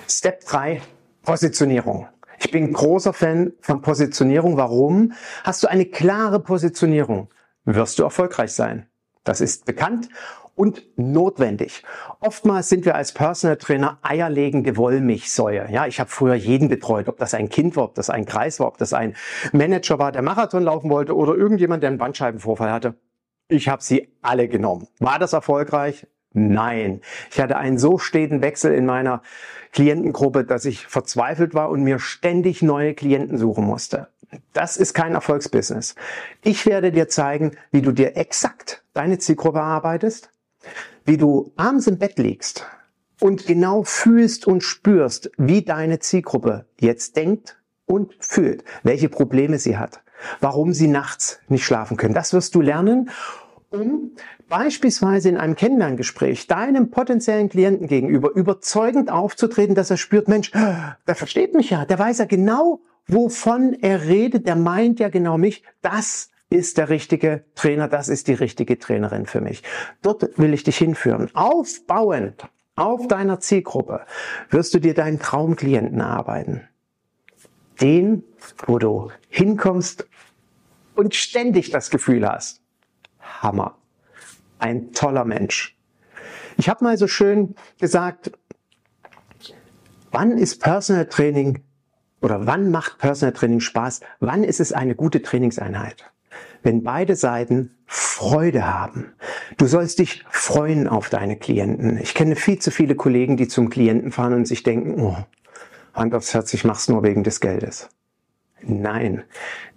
Step 3, Positionierung. Ich bin großer Fan von Positionierung. Warum? Hast du eine klare Positionierung, wirst du erfolgreich sein. Das ist bekannt und notwendig. Oftmals sind wir als Personal Trainer eierlegende Wollmilchsäue. Ja, ich habe früher jeden betreut, ob das ein Kind war, ob das ein Kreis war, ob das ein Manager war, der Marathon laufen wollte oder irgendjemand, der einen Bandscheibenvorfall hatte. Ich habe sie alle genommen. War das erfolgreich? Nein. Ich hatte einen so steten Wechsel in meiner Klientengruppe, dass ich verzweifelt war und mir ständig neue Klienten suchen musste. Das ist kein Erfolgsbusiness. Ich werde dir zeigen, wie du dir exakt deine Zielgruppe erarbeitest, wie du abends im Bett liegst und genau fühlst und spürst, wie deine Zielgruppe jetzt denkt und fühlt, welche Probleme sie hat, warum sie nachts nicht schlafen können. Das wirst du lernen um beispielsweise in einem Kennenlerngespräch deinem potenziellen Klienten gegenüber überzeugend aufzutreten, dass er spürt, Mensch, der versteht mich ja, der weiß ja genau, wovon er redet, der meint ja genau mich, das ist der richtige Trainer, das ist die richtige Trainerin für mich. Dort will ich dich hinführen. Aufbauend auf deiner Zielgruppe wirst du dir deinen Traumklienten erarbeiten. Den, wo du hinkommst und ständig das Gefühl hast, Hammer. Ein toller Mensch. Ich habe mal so schön gesagt, wann ist Personal Training oder wann macht Personal Training Spaß? Wann ist es eine gute Trainingseinheit? Wenn beide Seiten Freude haben. Du sollst dich freuen auf deine Klienten. Ich kenne viel zu viele Kollegen, die zum Klienten fahren und sich denken, oh, Hand aufs Herz, ich mach's nur wegen des Geldes. Nein,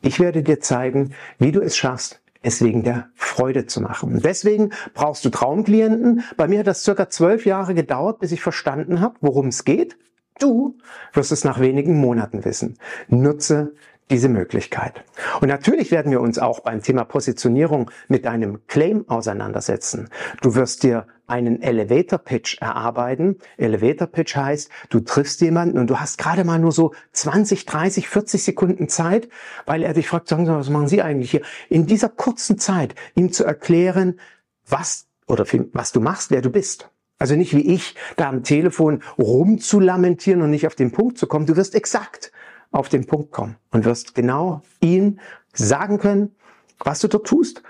ich werde dir zeigen, wie du es schaffst, es wegen der Freude zu machen. deswegen brauchst du Traumklienten. Bei mir hat das circa zwölf Jahre gedauert, bis ich verstanden habe, worum es geht. Du wirst es nach wenigen Monaten wissen. Nutze diese Möglichkeit. Und natürlich werden wir uns auch beim Thema Positionierung mit deinem Claim auseinandersetzen. Du wirst dir einen Elevator Pitch erarbeiten. Elevator Pitch heißt, du triffst jemanden und du hast gerade mal nur so 20, 30, 40 Sekunden Zeit, weil er dich fragt, sagen Sie, was machen Sie eigentlich hier? In dieser kurzen Zeit ihm zu erklären, was oder was du machst, wer du bist. Also nicht wie ich, da am Telefon rumzulamentieren und nicht auf den Punkt zu kommen. Du wirst exakt auf den Punkt kommen. Und wirst genau ihm sagen können, was du dort tust,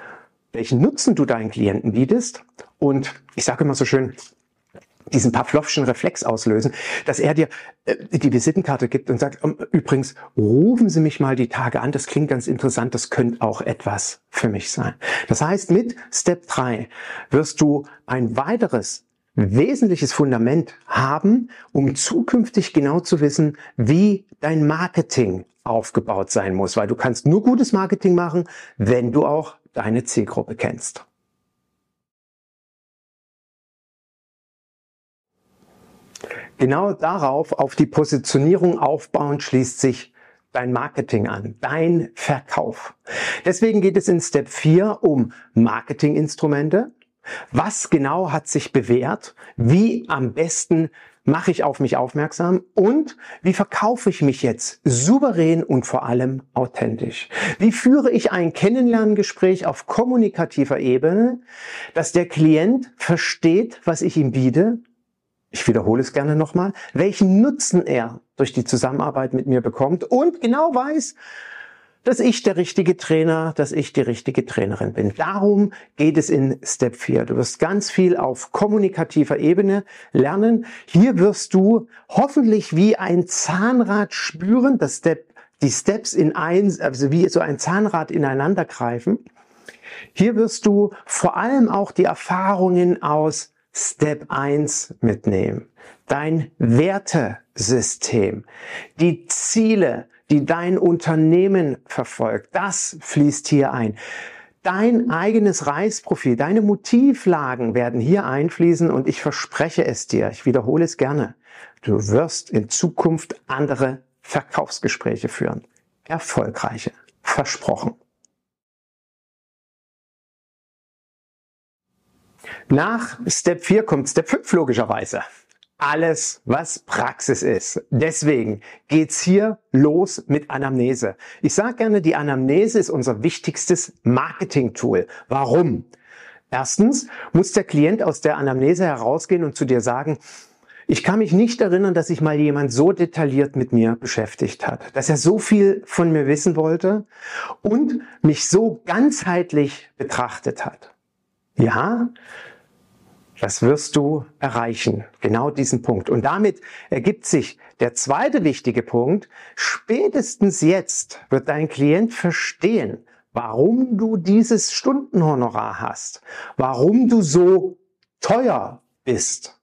welchen Nutzen du deinen Klienten bietest. Und ich sage immer so schön, diesen Pavlovschen Reflex auslösen, dass er dir äh, die Visitenkarte gibt und sagt, übrigens, rufen Sie mich mal die Tage an, das klingt ganz interessant, das könnte auch etwas für mich sein. Das heißt, mit Step 3 wirst du ein weiteres wesentliches Fundament haben, um zukünftig genau zu wissen, wie dein Marketing aufgebaut sein muss, weil du kannst nur gutes Marketing machen, wenn du auch deine Zielgruppe kennst. Genau darauf, auf die Positionierung aufbauen, schließt sich dein Marketing an, dein Verkauf. Deswegen geht es in Step 4 um Marketinginstrumente, was genau hat sich bewährt? Wie am besten mache ich auf mich aufmerksam? Und wie verkaufe ich mich jetzt souverän und vor allem authentisch? Wie führe ich ein Kennenlerngespräch auf kommunikativer Ebene, dass der Klient versteht, was ich ihm biete? Ich wiederhole es gerne nochmal, welchen Nutzen er durch die Zusammenarbeit mit mir bekommt und genau weiß, dass ich der richtige Trainer, dass ich die richtige Trainerin bin. Darum geht es in Step 4. Du wirst ganz viel auf kommunikativer Ebene lernen. Hier wirst du hoffentlich wie ein Zahnrad spüren, dass Step, die Steps in eins, also wie so ein Zahnrad ineinander greifen. Hier wirst du vor allem auch die Erfahrungen aus Step 1 mitnehmen. Dein Wertesystem, die Ziele, die dein Unternehmen verfolgt. Das fließt hier ein. Dein eigenes Reisprofil, deine Motivlagen werden hier einfließen und ich verspreche es dir, ich wiederhole es gerne, du wirst in Zukunft andere Verkaufsgespräche führen. Erfolgreiche. Versprochen. Nach Step 4 kommt Step 5 logischerweise alles, was Praxis ist. Deswegen geht's hier los mit Anamnese. Ich sage gerne, die Anamnese ist unser wichtigstes Marketing-Tool. Warum? Erstens muss der Klient aus der Anamnese herausgehen und zu dir sagen, ich kann mich nicht erinnern, dass sich mal jemand so detailliert mit mir beschäftigt hat, dass er so viel von mir wissen wollte und mich so ganzheitlich betrachtet hat. Ja, das wirst du erreichen. Genau diesen Punkt. Und damit ergibt sich der zweite wichtige Punkt. Spätestens jetzt wird dein Klient verstehen, warum du dieses Stundenhonorar hast, warum du so teuer bist,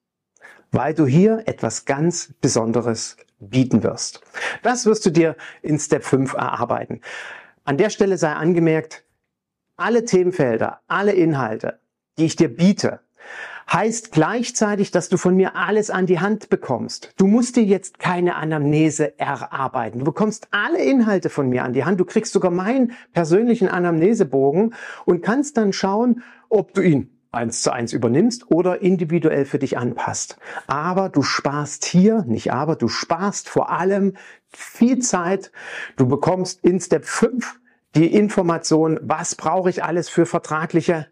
weil du hier etwas ganz Besonderes bieten wirst. Das wirst du dir in Step 5 erarbeiten. An der Stelle sei angemerkt, alle Themenfelder, alle Inhalte, die ich dir biete, heißt gleichzeitig, dass du von mir alles an die Hand bekommst. Du musst dir jetzt keine Anamnese erarbeiten. Du bekommst alle Inhalte von mir an die Hand. Du kriegst sogar meinen persönlichen Anamnesebogen und kannst dann schauen, ob du ihn eins zu eins übernimmst oder individuell für dich anpasst. Aber du sparst hier, nicht aber, du sparst vor allem viel Zeit. Du bekommst in Step 5 die Information, was brauche ich alles für vertragliche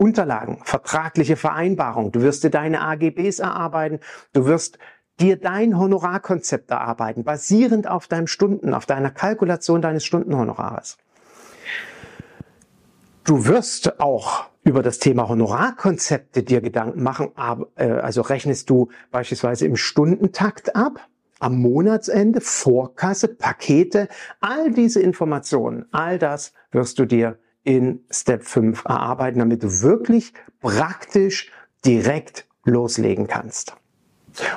Unterlagen, vertragliche Vereinbarungen. Du wirst dir deine AGBs erarbeiten. Du wirst dir dein Honorarkonzept erarbeiten, basierend auf deinem Stunden, auf deiner Kalkulation deines Stundenhonorares. Du wirst auch über das Thema Honorarkonzepte dir Gedanken machen, äh, also rechnest du beispielsweise im Stundentakt ab, am Monatsende, Vorkasse, Pakete, all diese Informationen, all das wirst du dir in Step 5 erarbeiten, damit du wirklich praktisch direkt loslegen kannst.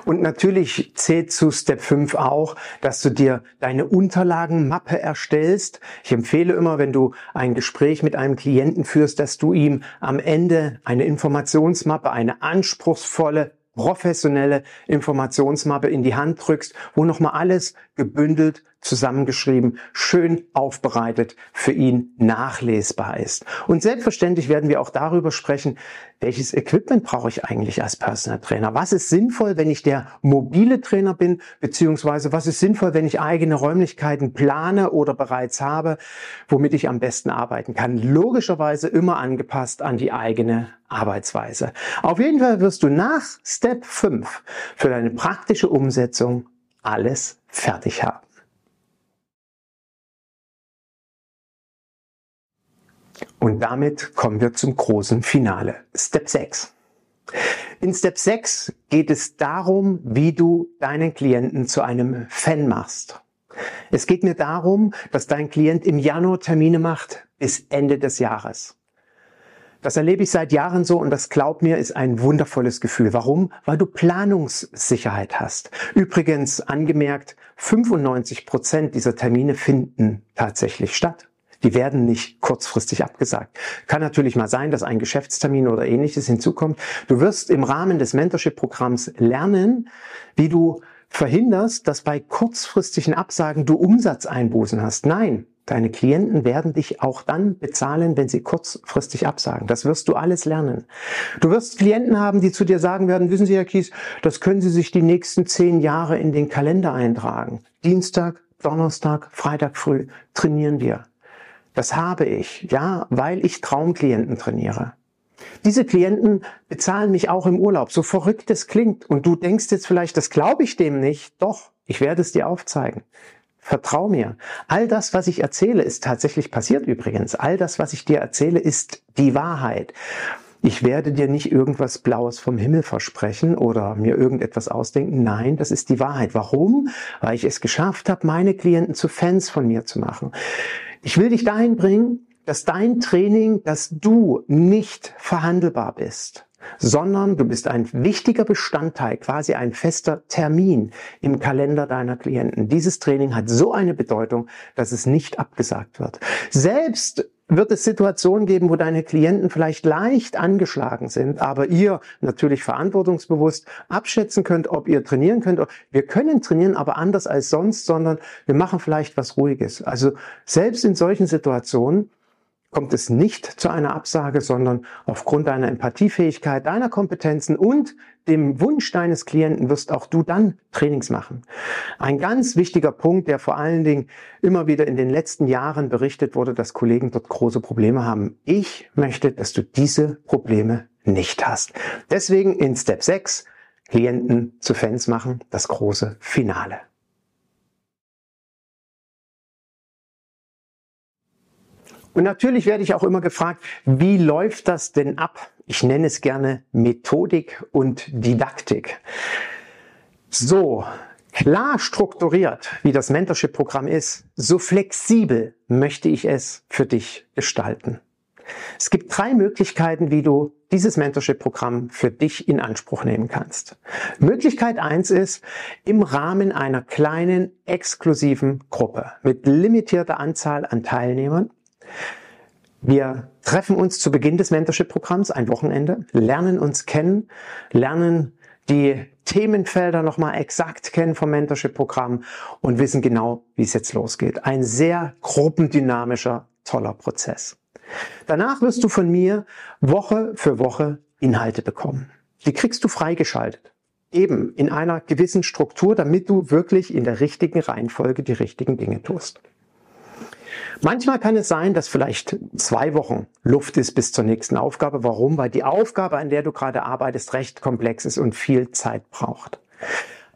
Und natürlich zählt zu Step 5 auch, dass du dir deine Unterlagenmappe erstellst. Ich empfehle immer, wenn du ein Gespräch mit einem Klienten führst, dass du ihm am Ende eine Informationsmappe, eine anspruchsvolle professionelle Informationsmappe in die Hand drückst, wo nochmal alles gebündelt, zusammengeschrieben, schön aufbereitet für ihn nachlesbar ist. Und selbstverständlich werden wir auch darüber sprechen, welches Equipment brauche ich eigentlich als Personal Trainer? Was ist sinnvoll, wenn ich der mobile Trainer bin, beziehungsweise was ist sinnvoll, wenn ich eigene Räumlichkeiten plane oder bereits habe, womit ich am besten arbeiten kann? Logischerweise immer angepasst an die eigene Arbeitsweise. Auf jeden Fall wirst du nach Step 5 für deine praktische Umsetzung alles fertig haben. Und damit kommen wir zum großen Finale. Step 6. In Step 6 geht es darum, wie du deinen Klienten zu einem Fan machst. Es geht mir darum, dass dein Klient im Januar Termine macht bis Ende des Jahres. Das erlebe ich seit Jahren so und das glaub mir ist ein wundervolles Gefühl. Warum? Weil du Planungssicherheit hast. Übrigens angemerkt, 95 Prozent dieser Termine finden tatsächlich statt. Die werden nicht kurzfristig abgesagt. Kann natürlich mal sein, dass ein Geschäftstermin oder ähnliches hinzukommt. Du wirst im Rahmen des Mentorship-Programms lernen, wie du verhinderst, dass bei kurzfristigen Absagen du Umsatzeinbußen hast. Nein, Deine Klienten werden dich auch dann bezahlen, wenn sie kurzfristig absagen. Das wirst du alles lernen. Du wirst Klienten haben, die zu dir sagen werden, wissen Sie, Herr Kies, das können Sie sich die nächsten zehn Jahre in den Kalender eintragen. Dienstag, Donnerstag, Freitag früh trainieren wir. Das habe ich, ja, weil ich Traumklienten trainiere. Diese Klienten bezahlen mich auch im Urlaub, so verrückt es klingt. Und du denkst jetzt vielleicht, das glaube ich dem nicht. Doch, ich werde es dir aufzeigen. Vertrau mir. All das, was ich erzähle, ist tatsächlich passiert übrigens. All das, was ich dir erzähle, ist die Wahrheit. Ich werde dir nicht irgendwas Blaues vom Himmel versprechen oder mir irgendetwas ausdenken. Nein, das ist die Wahrheit. Warum? Weil ich es geschafft habe, meine Klienten zu Fans von mir zu machen. Ich will dich dahin bringen, dass dein Training, dass du nicht verhandelbar bist sondern du bist ein wichtiger Bestandteil, quasi ein fester Termin im Kalender deiner Klienten. Dieses Training hat so eine Bedeutung, dass es nicht abgesagt wird. Selbst wird es Situationen geben, wo deine Klienten vielleicht leicht angeschlagen sind, aber ihr natürlich verantwortungsbewusst abschätzen könnt, ob ihr trainieren könnt. Wir können trainieren, aber anders als sonst, sondern wir machen vielleicht was Ruhiges. Also selbst in solchen Situationen kommt es nicht zu einer Absage, sondern aufgrund deiner Empathiefähigkeit, deiner Kompetenzen und dem Wunsch deines Klienten wirst auch du dann Trainings machen. Ein ganz wichtiger Punkt, der vor allen Dingen immer wieder in den letzten Jahren berichtet wurde, dass Kollegen dort große Probleme haben. Ich möchte, dass du diese Probleme nicht hast. Deswegen in Step 6 Klienten zu Fans machen, das große Finale. Und natürlich werde ich auch immer gefragt, wie läuft das denn ab? Ich nenne es gerne Methodik und Didaktik. So, klar strukturiert, wie das Mentorship-Programm ist, so flexibel möchte ich es für dich gestalten. Es gibt drei Möglichkeiten, wie du dieses Mentorship-Programm für dich in Anspruch nehmen kannst. Möglichkeit eins ist, im Rahmen einer kleinen, exklusiven Gruppe mit limitierter Anzahl an Teilnehmern wir treffen uns zu Beginn des Mentorship-Programms ein Wochenende, lernen uns kennen, lernen die Themenfelder nochmal exakt kennen vom Mentorship-Programm und wissen genau, wie es jetzt losgeht. Ein sehr gruppendynamischer, toller Prozess. Danach wirst du von mir Woche für Woche Inhalte bekommen. Die kriegst du freigeschaltet. Eben in einer gewissen Struktur, damit du wirklich in der richtigen Reihenfolge die richtigen Dinge tust. Manchmal kann es sein, dass vielleicht zwei Wochen Luft ist bis zur nächsten Aufgabe. Warum? Weil die Aufgabe, an der du gerade arbeitest, recht komplex ist und viel Zeit braucht.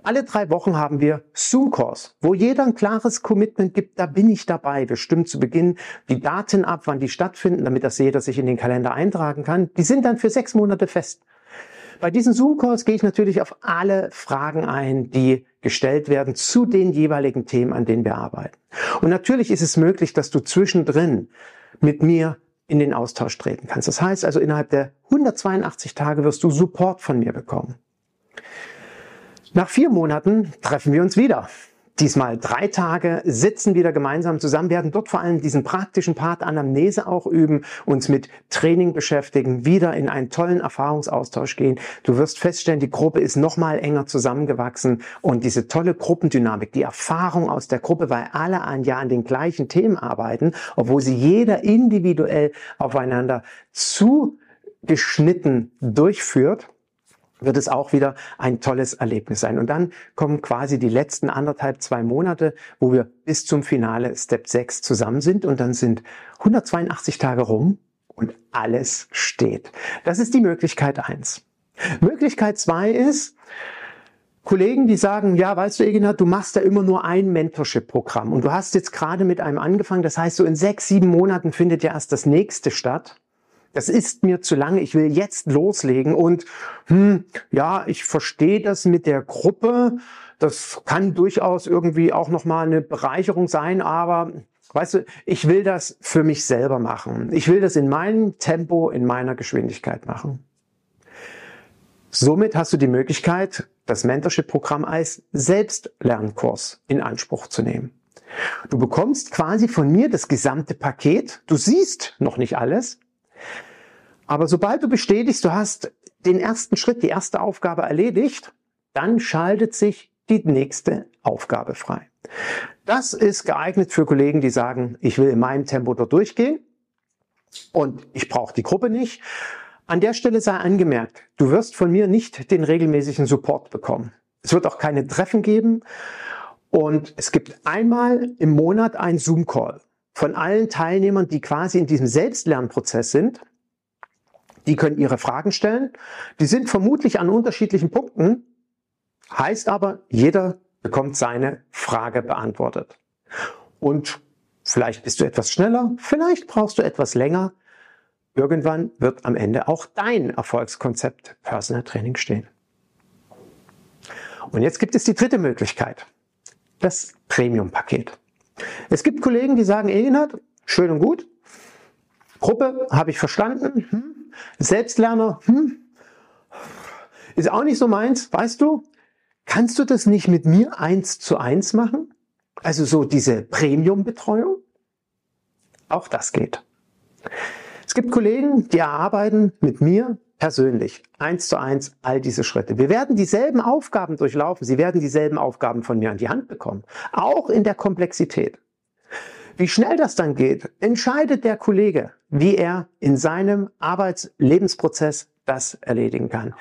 Alle drei Wochen haben wir Zoom-Calls, wo jeder ein klares Commitment gibt, da bin ich dabei. Wir stimmen zu Beginn die Daten ab, wann die stattfinden, damit das jeder sich in den Kalender eintragen kann. Die sind dann für sechs Monate fest. Bei diesen Zoom-Calls gehe ich natürlich auf alle Fragen ein, die gestellt werden zu den jeweiligen Themen, an denen wir arbeiten. Und natürlich ist es möglich, dass du zwischendrin mit mir in den Austausch treten kannst. Das heißt also, innerhalb der 182 Tage wirst du Support von mir bekommen. Nach vier Monaten treffen wir uns wieder diesmal drei Tage, sitzen wieder gemeinsam zusammen, werden dort vor allem diesen praktischen Part Anamnese auch üben, uns mit Training beschäftigen, wieder in einen tollen Erfahrungsaustausch gehen. Du wirst feststellen, die Gruppe ist nochmal enger zusammengewachsen und diese tolle Gruppendynamik, die Erfahrung aus der Gruppe, weil alle ein Jahr an den gleichen Themen arbeiten, obwohl sie jeder individuell aufeinander zugeschnitten durchführt, wird es auch wieder ein tolles Erlebnis sein. Und dann kommen quasi die letzten anderthalb, zwei Monate, wo wir bis zum Finale Step 6 zusammen sind und dann sind 182 Tage rum und alles steht. Das ist die Möglichkeit eins. Möglichkeit zwei ist, Kollegen, die sagen, ja, weißt du, Egina, du machst ja immer nur ein Mentorship-Programm und du hast jetzt gerade mit einem angefangen, das heißt, so in sechs, sieben Monaten findet ja erst das nächste statt das ist mir zu lange, ich will jetzt loslegen und hm, ja, ich verstehe das mit der Gruppe, das kann durchaus irgendwie auch nochmal eine Bereicherung sein, aber weißt du, ich will das für mich selber machen. Ich will das in meinem Tempo, in meiner Geschwindigkeit machen. Somit hast du die Möglichkeit, das Mentorship-Programm als Selbstlernkurs in Anspruch zu nehmen. Du bekommst quasi von mir das gesamte Paket. Du siehst noch nicht alles, aber sobald du bestätigst, du hast den ersten Schritt, die erste Aufgabe erledigt, dann schaltet sich die nächste Aufgabe frei. Das ist geeignet für Kollegen, die sagen, ich will in meinem Tempo dort durchgehen und ich brauche die Gruppe nicht. An der Stelle sei angemerkt, du wirst von mir nicht den regelmäßigen Support bekommen. Es wird auch keine Treffen geben und es gibt einmal im Monat einen Zoom-Call von allen Teilnehmern, die quasi in diesem Selbstlernprozess sind die können ihre Fragen stellen. Die sind vermutlich an unterschiedlichen Punkten, heißt aber, jeder bekommt seine Frage beantwortet. Und vielleicht bist du etwas schneller, vielleicht brauchst du etwas länger. Irgendwann wird am Ende auch dein Erfolgskonzept Personal Training stehen. Und jetzt gibt es die dritte Möglichkeit, das Premium-Paket. Es gibt Kollegen, die sagen, Egenhard, schön und gut, Gruppe habe ich verstanden, hm, Selbstlerner, hm, ist auch nicht so meins, weißt du? Kannst du das nicht mit mir eins zu eins machen? Also so diese Premium-Betreuung? Auch das geht. Es gibt Kollegen, die erarbeiten mit mir persönlich eins zu eins all diese Schritte. Wir werden dieselben Aufgaben durchlaufen. Sie werden dieselben Aufgaben von mir an die Hand bekommen. Auch in der Komplexität. Wie schnell das dann geht, entscheidet der Kollege, wie er in seinem Arbeitslebensprozess das erledigen kann.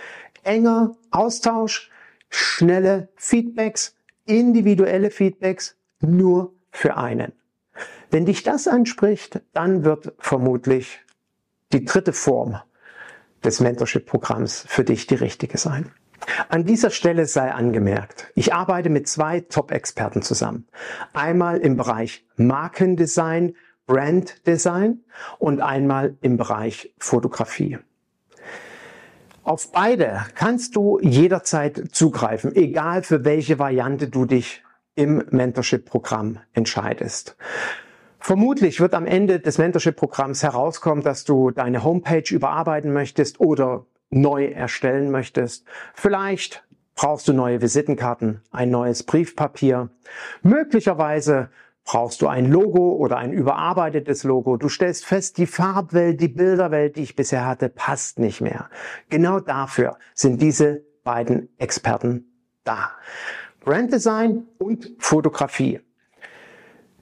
Enger Austausch, schnelle Feedbacks, individuelle Feedbacks nur für einen. Wenn dich das anspricht, dann wird vermutlich die dritte Form des Mentorship-Programms für dich die richtige sein. An dieser Stelle sei angemerkt, ich arbeite mit zwei Top-Experten zusammen. Einmal im Bereich Markendesign, Branddesign und einmal im Bereich Fotografie. Auf beide kannst du jederzeit zugreifen, egal für welche Variante du dich im Mentorship-Programm entscheidest. Vermutlich wird am Ende des Mentorship-Programms herauskommen, dass du deine Homepage überarbeiten möchtest oder neu erstellen möchtest. Vielleicht brauchst du neue Visitenkarten, ein neues Briefpapier. Möglicherweise brauchst du ein Logo oder ein überarbeitetes Logo. Du stellst fest, die Farbwelt, die Bilderwelt, die ich bisher hatte, passt nicht mehr. Genau dafür sind diese beiden Experten da. Branddesign und Fotografie.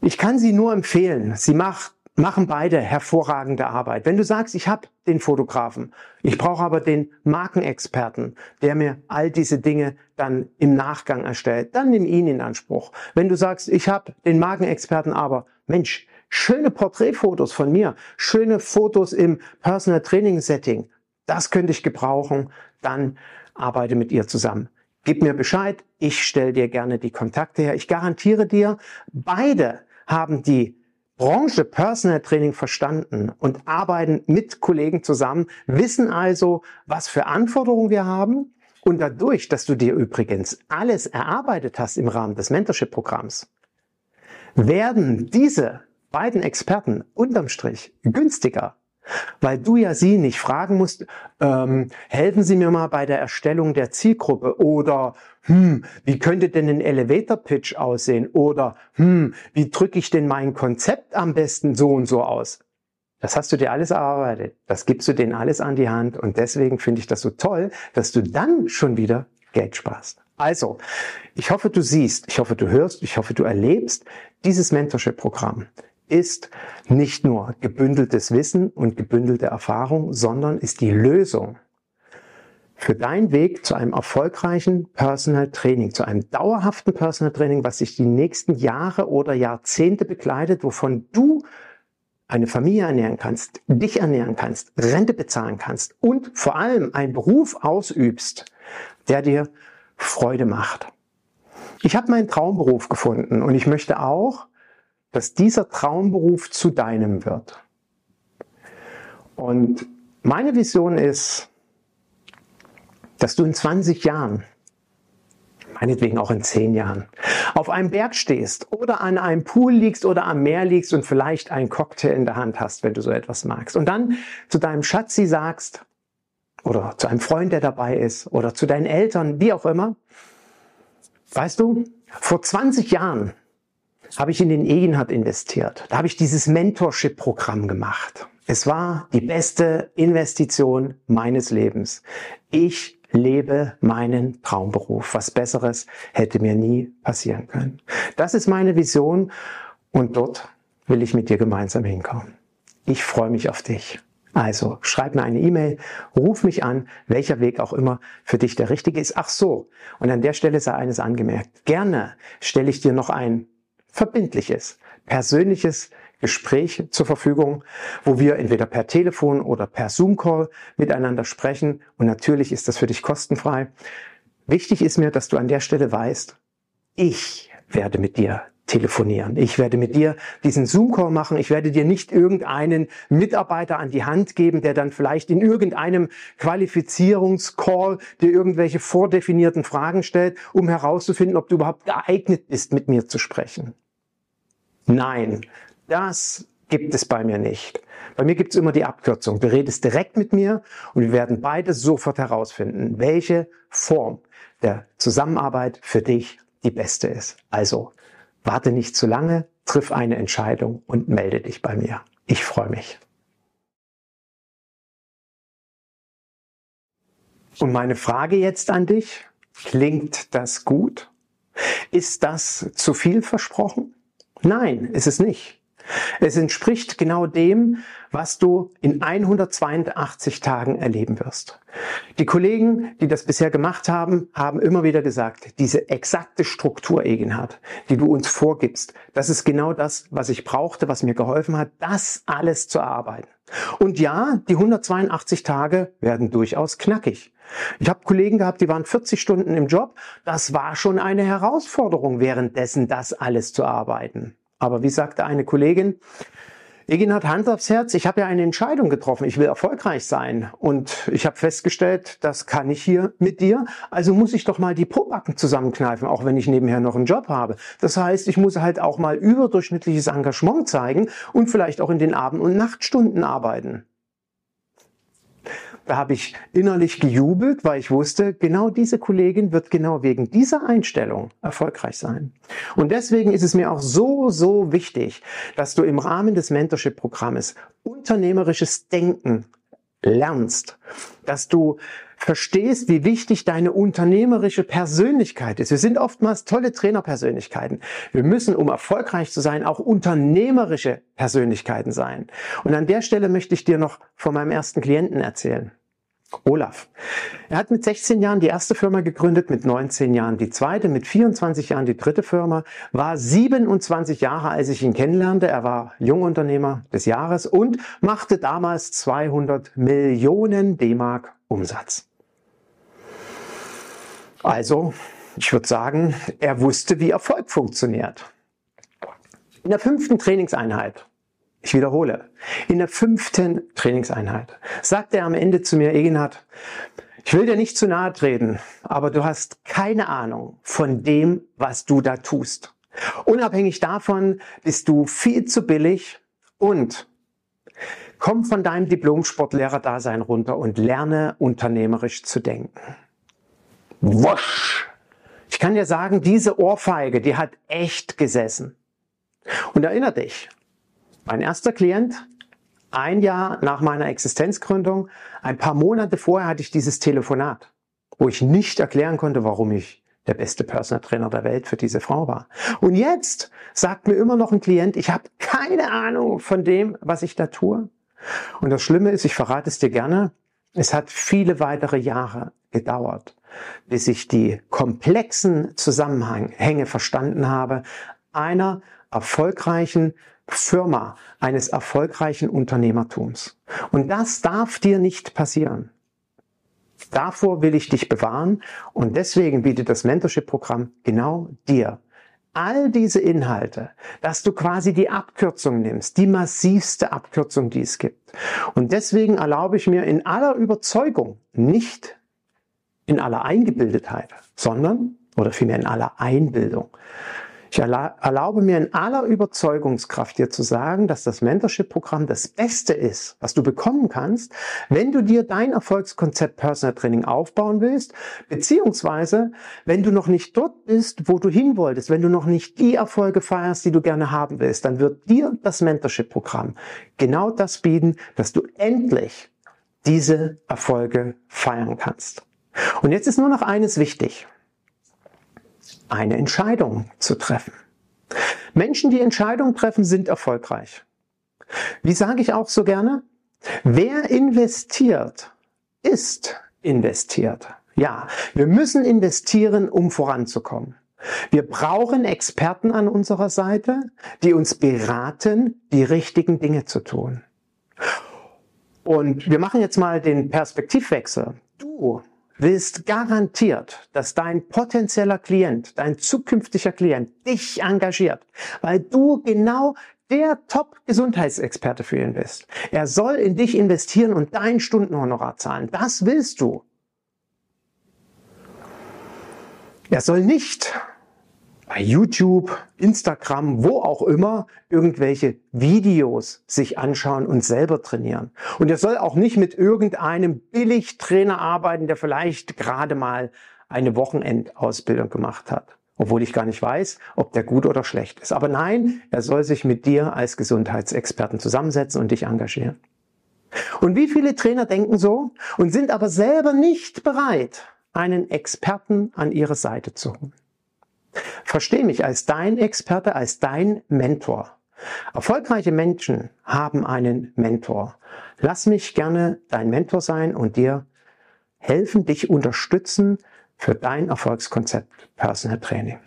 Ich kann sie nur empfehlen. Sie macht machen beide hervorragende Arbeit. Wenn du sagst, ich habe den Fotografen, ich brauche aber den Markenexperten, der mir all diese Dinge dann im Nachgang erstellt, dann nimm ihn in Anspruch. Wenn du sagst, ich habe den Markenexperten, aber Mensch, schöne Porträtfotos von mir, schöne Fotos im Personal Training Setting, das könnte ich gebrauchen, dann arbeite mit ihr zusammen. Gib mir Bescheid, ich stelle dir gerne die Kontakte her. Ich garantiere dir, beide haben die Branche Personal Training verstanden und arbeiten mit Kollegen zusammen, wissen also, was für Anforderungen wir haben. Und dadurch, dass du dir übrigens alles erarbeitet hast im Rahmen des Mentorship-Programms, werden diese beiden Experten unterm Strich günstiger weil du ja sie nicht fragen musst, ähm, helfen Sie mir mal bei der Erstellung der Zielgruppe oder hm, wie könnte denn ein Elevator Pitch aussehen oder hm, wie drücke ich denn mein Konzept am besten so und so aus? Das hast du dir alles erarbeitet. Das gibst du denen alles an die Hand und deswegen finde ich das so toll, dass du dann schon wieder Geld sparst. Also, ich hoffe, du siehst, ich hoffe, du hörst, ich hoffe, du erlebst dieses Mentorship-Programm ist nicht nur gebündeltes Wissen und gebündelte Erfahrung, sondern ist die Lösung für deinen Weg zu einem erfolgreichen Personal Training, zu einem dauerhaften Personal Training, was sich die nächsten Jahre oder Jahrzehnte begleitet, wovon du eine Familie ernähren kannst, dich ernähren kannst, Rente bezahlen kannst und vor allem einen Beruf ausübst, der dir Freude macht. Ich habe meinen Traumberuf gefunden und ich möchte auch, dass dieser Traumberuf zu deinem wird. Und meine Vision ist, dass du in 20 Jahren, meinetwegen auch in 10 Jahren, auf einem Berg stehst oder an einem Pool liegst oder am Meer liegst und vielleicht einen Cocktail in der Hand hast, wenn du so etwas magst. Und dann zu deinem Schatzi sagst, oder zu einem Freund, der dabei ist, oder zu deinen Eltern, wie auch immer, weißt du, vor 20 Jahren habe ich in den Egenhard investiert. Da habe ich dieses Mentorship-Programm gemacht. Es war die beste Investition meines Lebens. Ich lebe meinen Traumberuf. Was Besseres hätte mir nie passieren können. Das ist meine Vision und dort will ich mit dir gemeinsam hinkommen. Ich freue mich auf dich. Also schreib mir eine E-Mail, ruf mich an, welcher Weg auch immer für dich der richtige ist. Ach so, und an der Stelle sei eines angemerkt. Gerne stelle ich dir noch ein verbindliches, persönliches Gespräch zur Verfügung, wo wir entweder per Telefon oder per Zoom-Call miteinander sprechen. Und natürlich ist das für dich kostenfrei. Wichtig ist mir, dass du an der Stelle weißt, ich werde mit dir telefonieren. Ich werde mit dir diesen Zoom-Call machen. Ich werde dir nicht irgendeinen Mitarbeiter an die Hand geben, der dann vielleicht in irgendeinem Qualifizierungscall dir irgendwelche vordefinierten Fragen stellt, um herauszufinden, ob du überhaupt geeignet bist, mit mir zu sprechen. Nein, das gibt es bei mir nicht. Bei mir gibt es immer die Abkürzung. Du redest direkt mit mir und wir werden beide sofort herausfinden, welche Form der Zusammenarbeit für dich die beste ist. Also warte nicht zu lange, triff eine Entscheidung und melde dich bei mir. Ich freue mich. Und meine Frage jetzt an dich, klingt das gut? Ist das zu viel versprochen? Nein, ist es nicht. Es entspricht genau dem, was du in 182 Tagen erleben wirst. Die Kollegen, die das bisher gemacht haben, haben immer wieder gesagt, diese exakte Struktur, Egenhard, die du uns vorgibst, das ist genau das, was ich brauchte, was mir geholfen hat, das alles zu erarbeiten. Und ja, die 182 Tage werden durchaus knackig. Ich habe Kollegen gehabt, die waren 40 Stunden im Job. Das war schon eine Herausforderung, währenddessen das alles zu arbeiten. Aber wie sagte eine Kollegin, Egin hat Hand aufs Herz, ich habe ja eine Entscheidung getroffen, ich will erfolgreich sein und ich habe festgestellt, das kann ich hier mit dir, also muss ich doch mal die Pobacken zusammenkneifen, auch wenn ich nebenher noch einen Job habe. Das heißt, ich muss halt auch mal überdurchschnittliches Engagement zeigen und vielleicht auch in den Abend- und Nachtstunden arbeiten. Da habe ich innerlich gejubelt, weil ich wusste, genau diese Kollegin wird genau wegen dieser Einstellung erfolgreich sein. Und deswegen ist es mir auch so, so wichtig, dass du im Rahmen des Mentorship-Programmes unternehmerisches Denken lernst, dass du verstehst, wie wichtig deine unternehmerische Persönlichkeit ist. Wir sind oftmals tolle Trainerpersönlichkeiten. Wir müssen, um erfolgreich zu sein, auch unternehmerische Persönlichkeiten sein. Und an der Stelle möchte ich dir noch von meinem ersten Klienten erzählen. Olaf. Er hat mit 16 Jahren die erste Firma gegründet, mit 19 Jahren die zweite, mit 24 Jahren die dritte Firma, war 27 Jahre, als ich ihn kennenlernte. Er war Jungunternehmer des Jahres und machte damals 200 Millionen D-Mark Umsatz. Also, ich würde sagen, er wusste, wie Erfolg funktioniert. In der fünften Trainingseinheit, ich wiederhole, in der fünften Trainingseinheit sagte er am Ende zu mir, Egenhard, ich will dir nicht zu nahe treten, aber du hast keine Ahnung von dem, was du da tust. Unabhängig davon bist du viel zu billig und Komm von deinem Diplom-Sportlehrer-Dasein runter und lerne unternehmerisch zu denken. Wusch! Ich kann dir sagen, diese Ohrfeige, die hat echt gesessen. Und erinnere dich, mein erster Klient, ein Jahr nach meiner Existenzgründung, ein paar Monate vorher hatte ich dieses Telefonat, wo ich nicht erklären konnte, warum ich der beste Personal Trainer der Welt für diese Frau war. Und jetzt sagt mir immer noch ein Klient, ich habe keine Ahnung von dem, was ich da tue. Und das Schlimme ist, ich verrate es dir gerne, es hat viele weitere Jahre gedauert, bis ich die komplexen Zusammenhänge verstanden habe einer erfolgreichen Firma, eines erfolgreichen Unternehmertums. Und das darf dir nicht passieren. Davor will ich dich bewahren und deswegen bietet das Mentorship-Programm genau dir all diese Inhalte, dass du quasi die Abkürzung nimmst, die massivste Abkürzung, die es gibt. Und deswegen erlaube ich mir in aller Überzeugung, nicht in aller Eingebildetheit, sondern, oder vielmehr in aller Einbildung, ich erlaube mir in aller Überzeugungskraft dir zu sagen, dass das Mentorship-Programm das Beste ist, was du bekommen kannst, wenn du dir dein Erfolgskonzept Personal Training aufbauen willst, beziehungsweise wenn du noch nicht dort bist, wo du hin wolltest, wenn du noch nicht die Erfolge feierst, die du gerne haben willst, dann wird dir das Mentorship-Programm genau das bieten, dass du endlich diese Erfolge feiern kannst. Und jetzt ist nur noch eines wichtig eine Entscheidung zu treffen. Menschen, die Entscheidungen treffen, sind erfolgreich. Wie sage ich auch so gerne? Wer investiert, ist investiert. Ja, wir müssen investieren, um voranzukommen. Wir brauchen Experten an unserer Seite, die uns beraten, die richtigen Dinge zu tun. Und wir machen jetzt mal den Perspektivwechsel. Du willst garantiert, dass dein potenzieller Klient, dein zukünftiger Klient dich engagiert, weil du genau der Top-Gesundheitsexperte für ihn bist. Er soll in dich investieren und dein Stundenhonorar zahlen. Das willst du. Er soll nicht bei YouTube, Instagram, wo auch immer, irgendwelche Videos sich anschauen und selber trainieren. Und er soll auch nicht mit irgendeinem Billigtrainer arbeiten, der vielleicht gerade mal eine Wochenendausbildung gemacht hat. Obwohl ich gar nicht weiß, ob der gut oder schlecht ist. Aber nein, er soll sich mit dir als Gesundheitsexperten zusammensetzen und dich engagieren. Und wie viele Trainer denken so und sind aber selber nicht bereit, einen Experten an ihre Seite zu holen? Versteh mich als dein Experte, als dein Mentor. Erfolgreiche Menschen haben einen Mentor. Lass mich gerne dein Mentor sein und dir helfen, dich unterstützen für dein Erfolgskonzept Personal Training.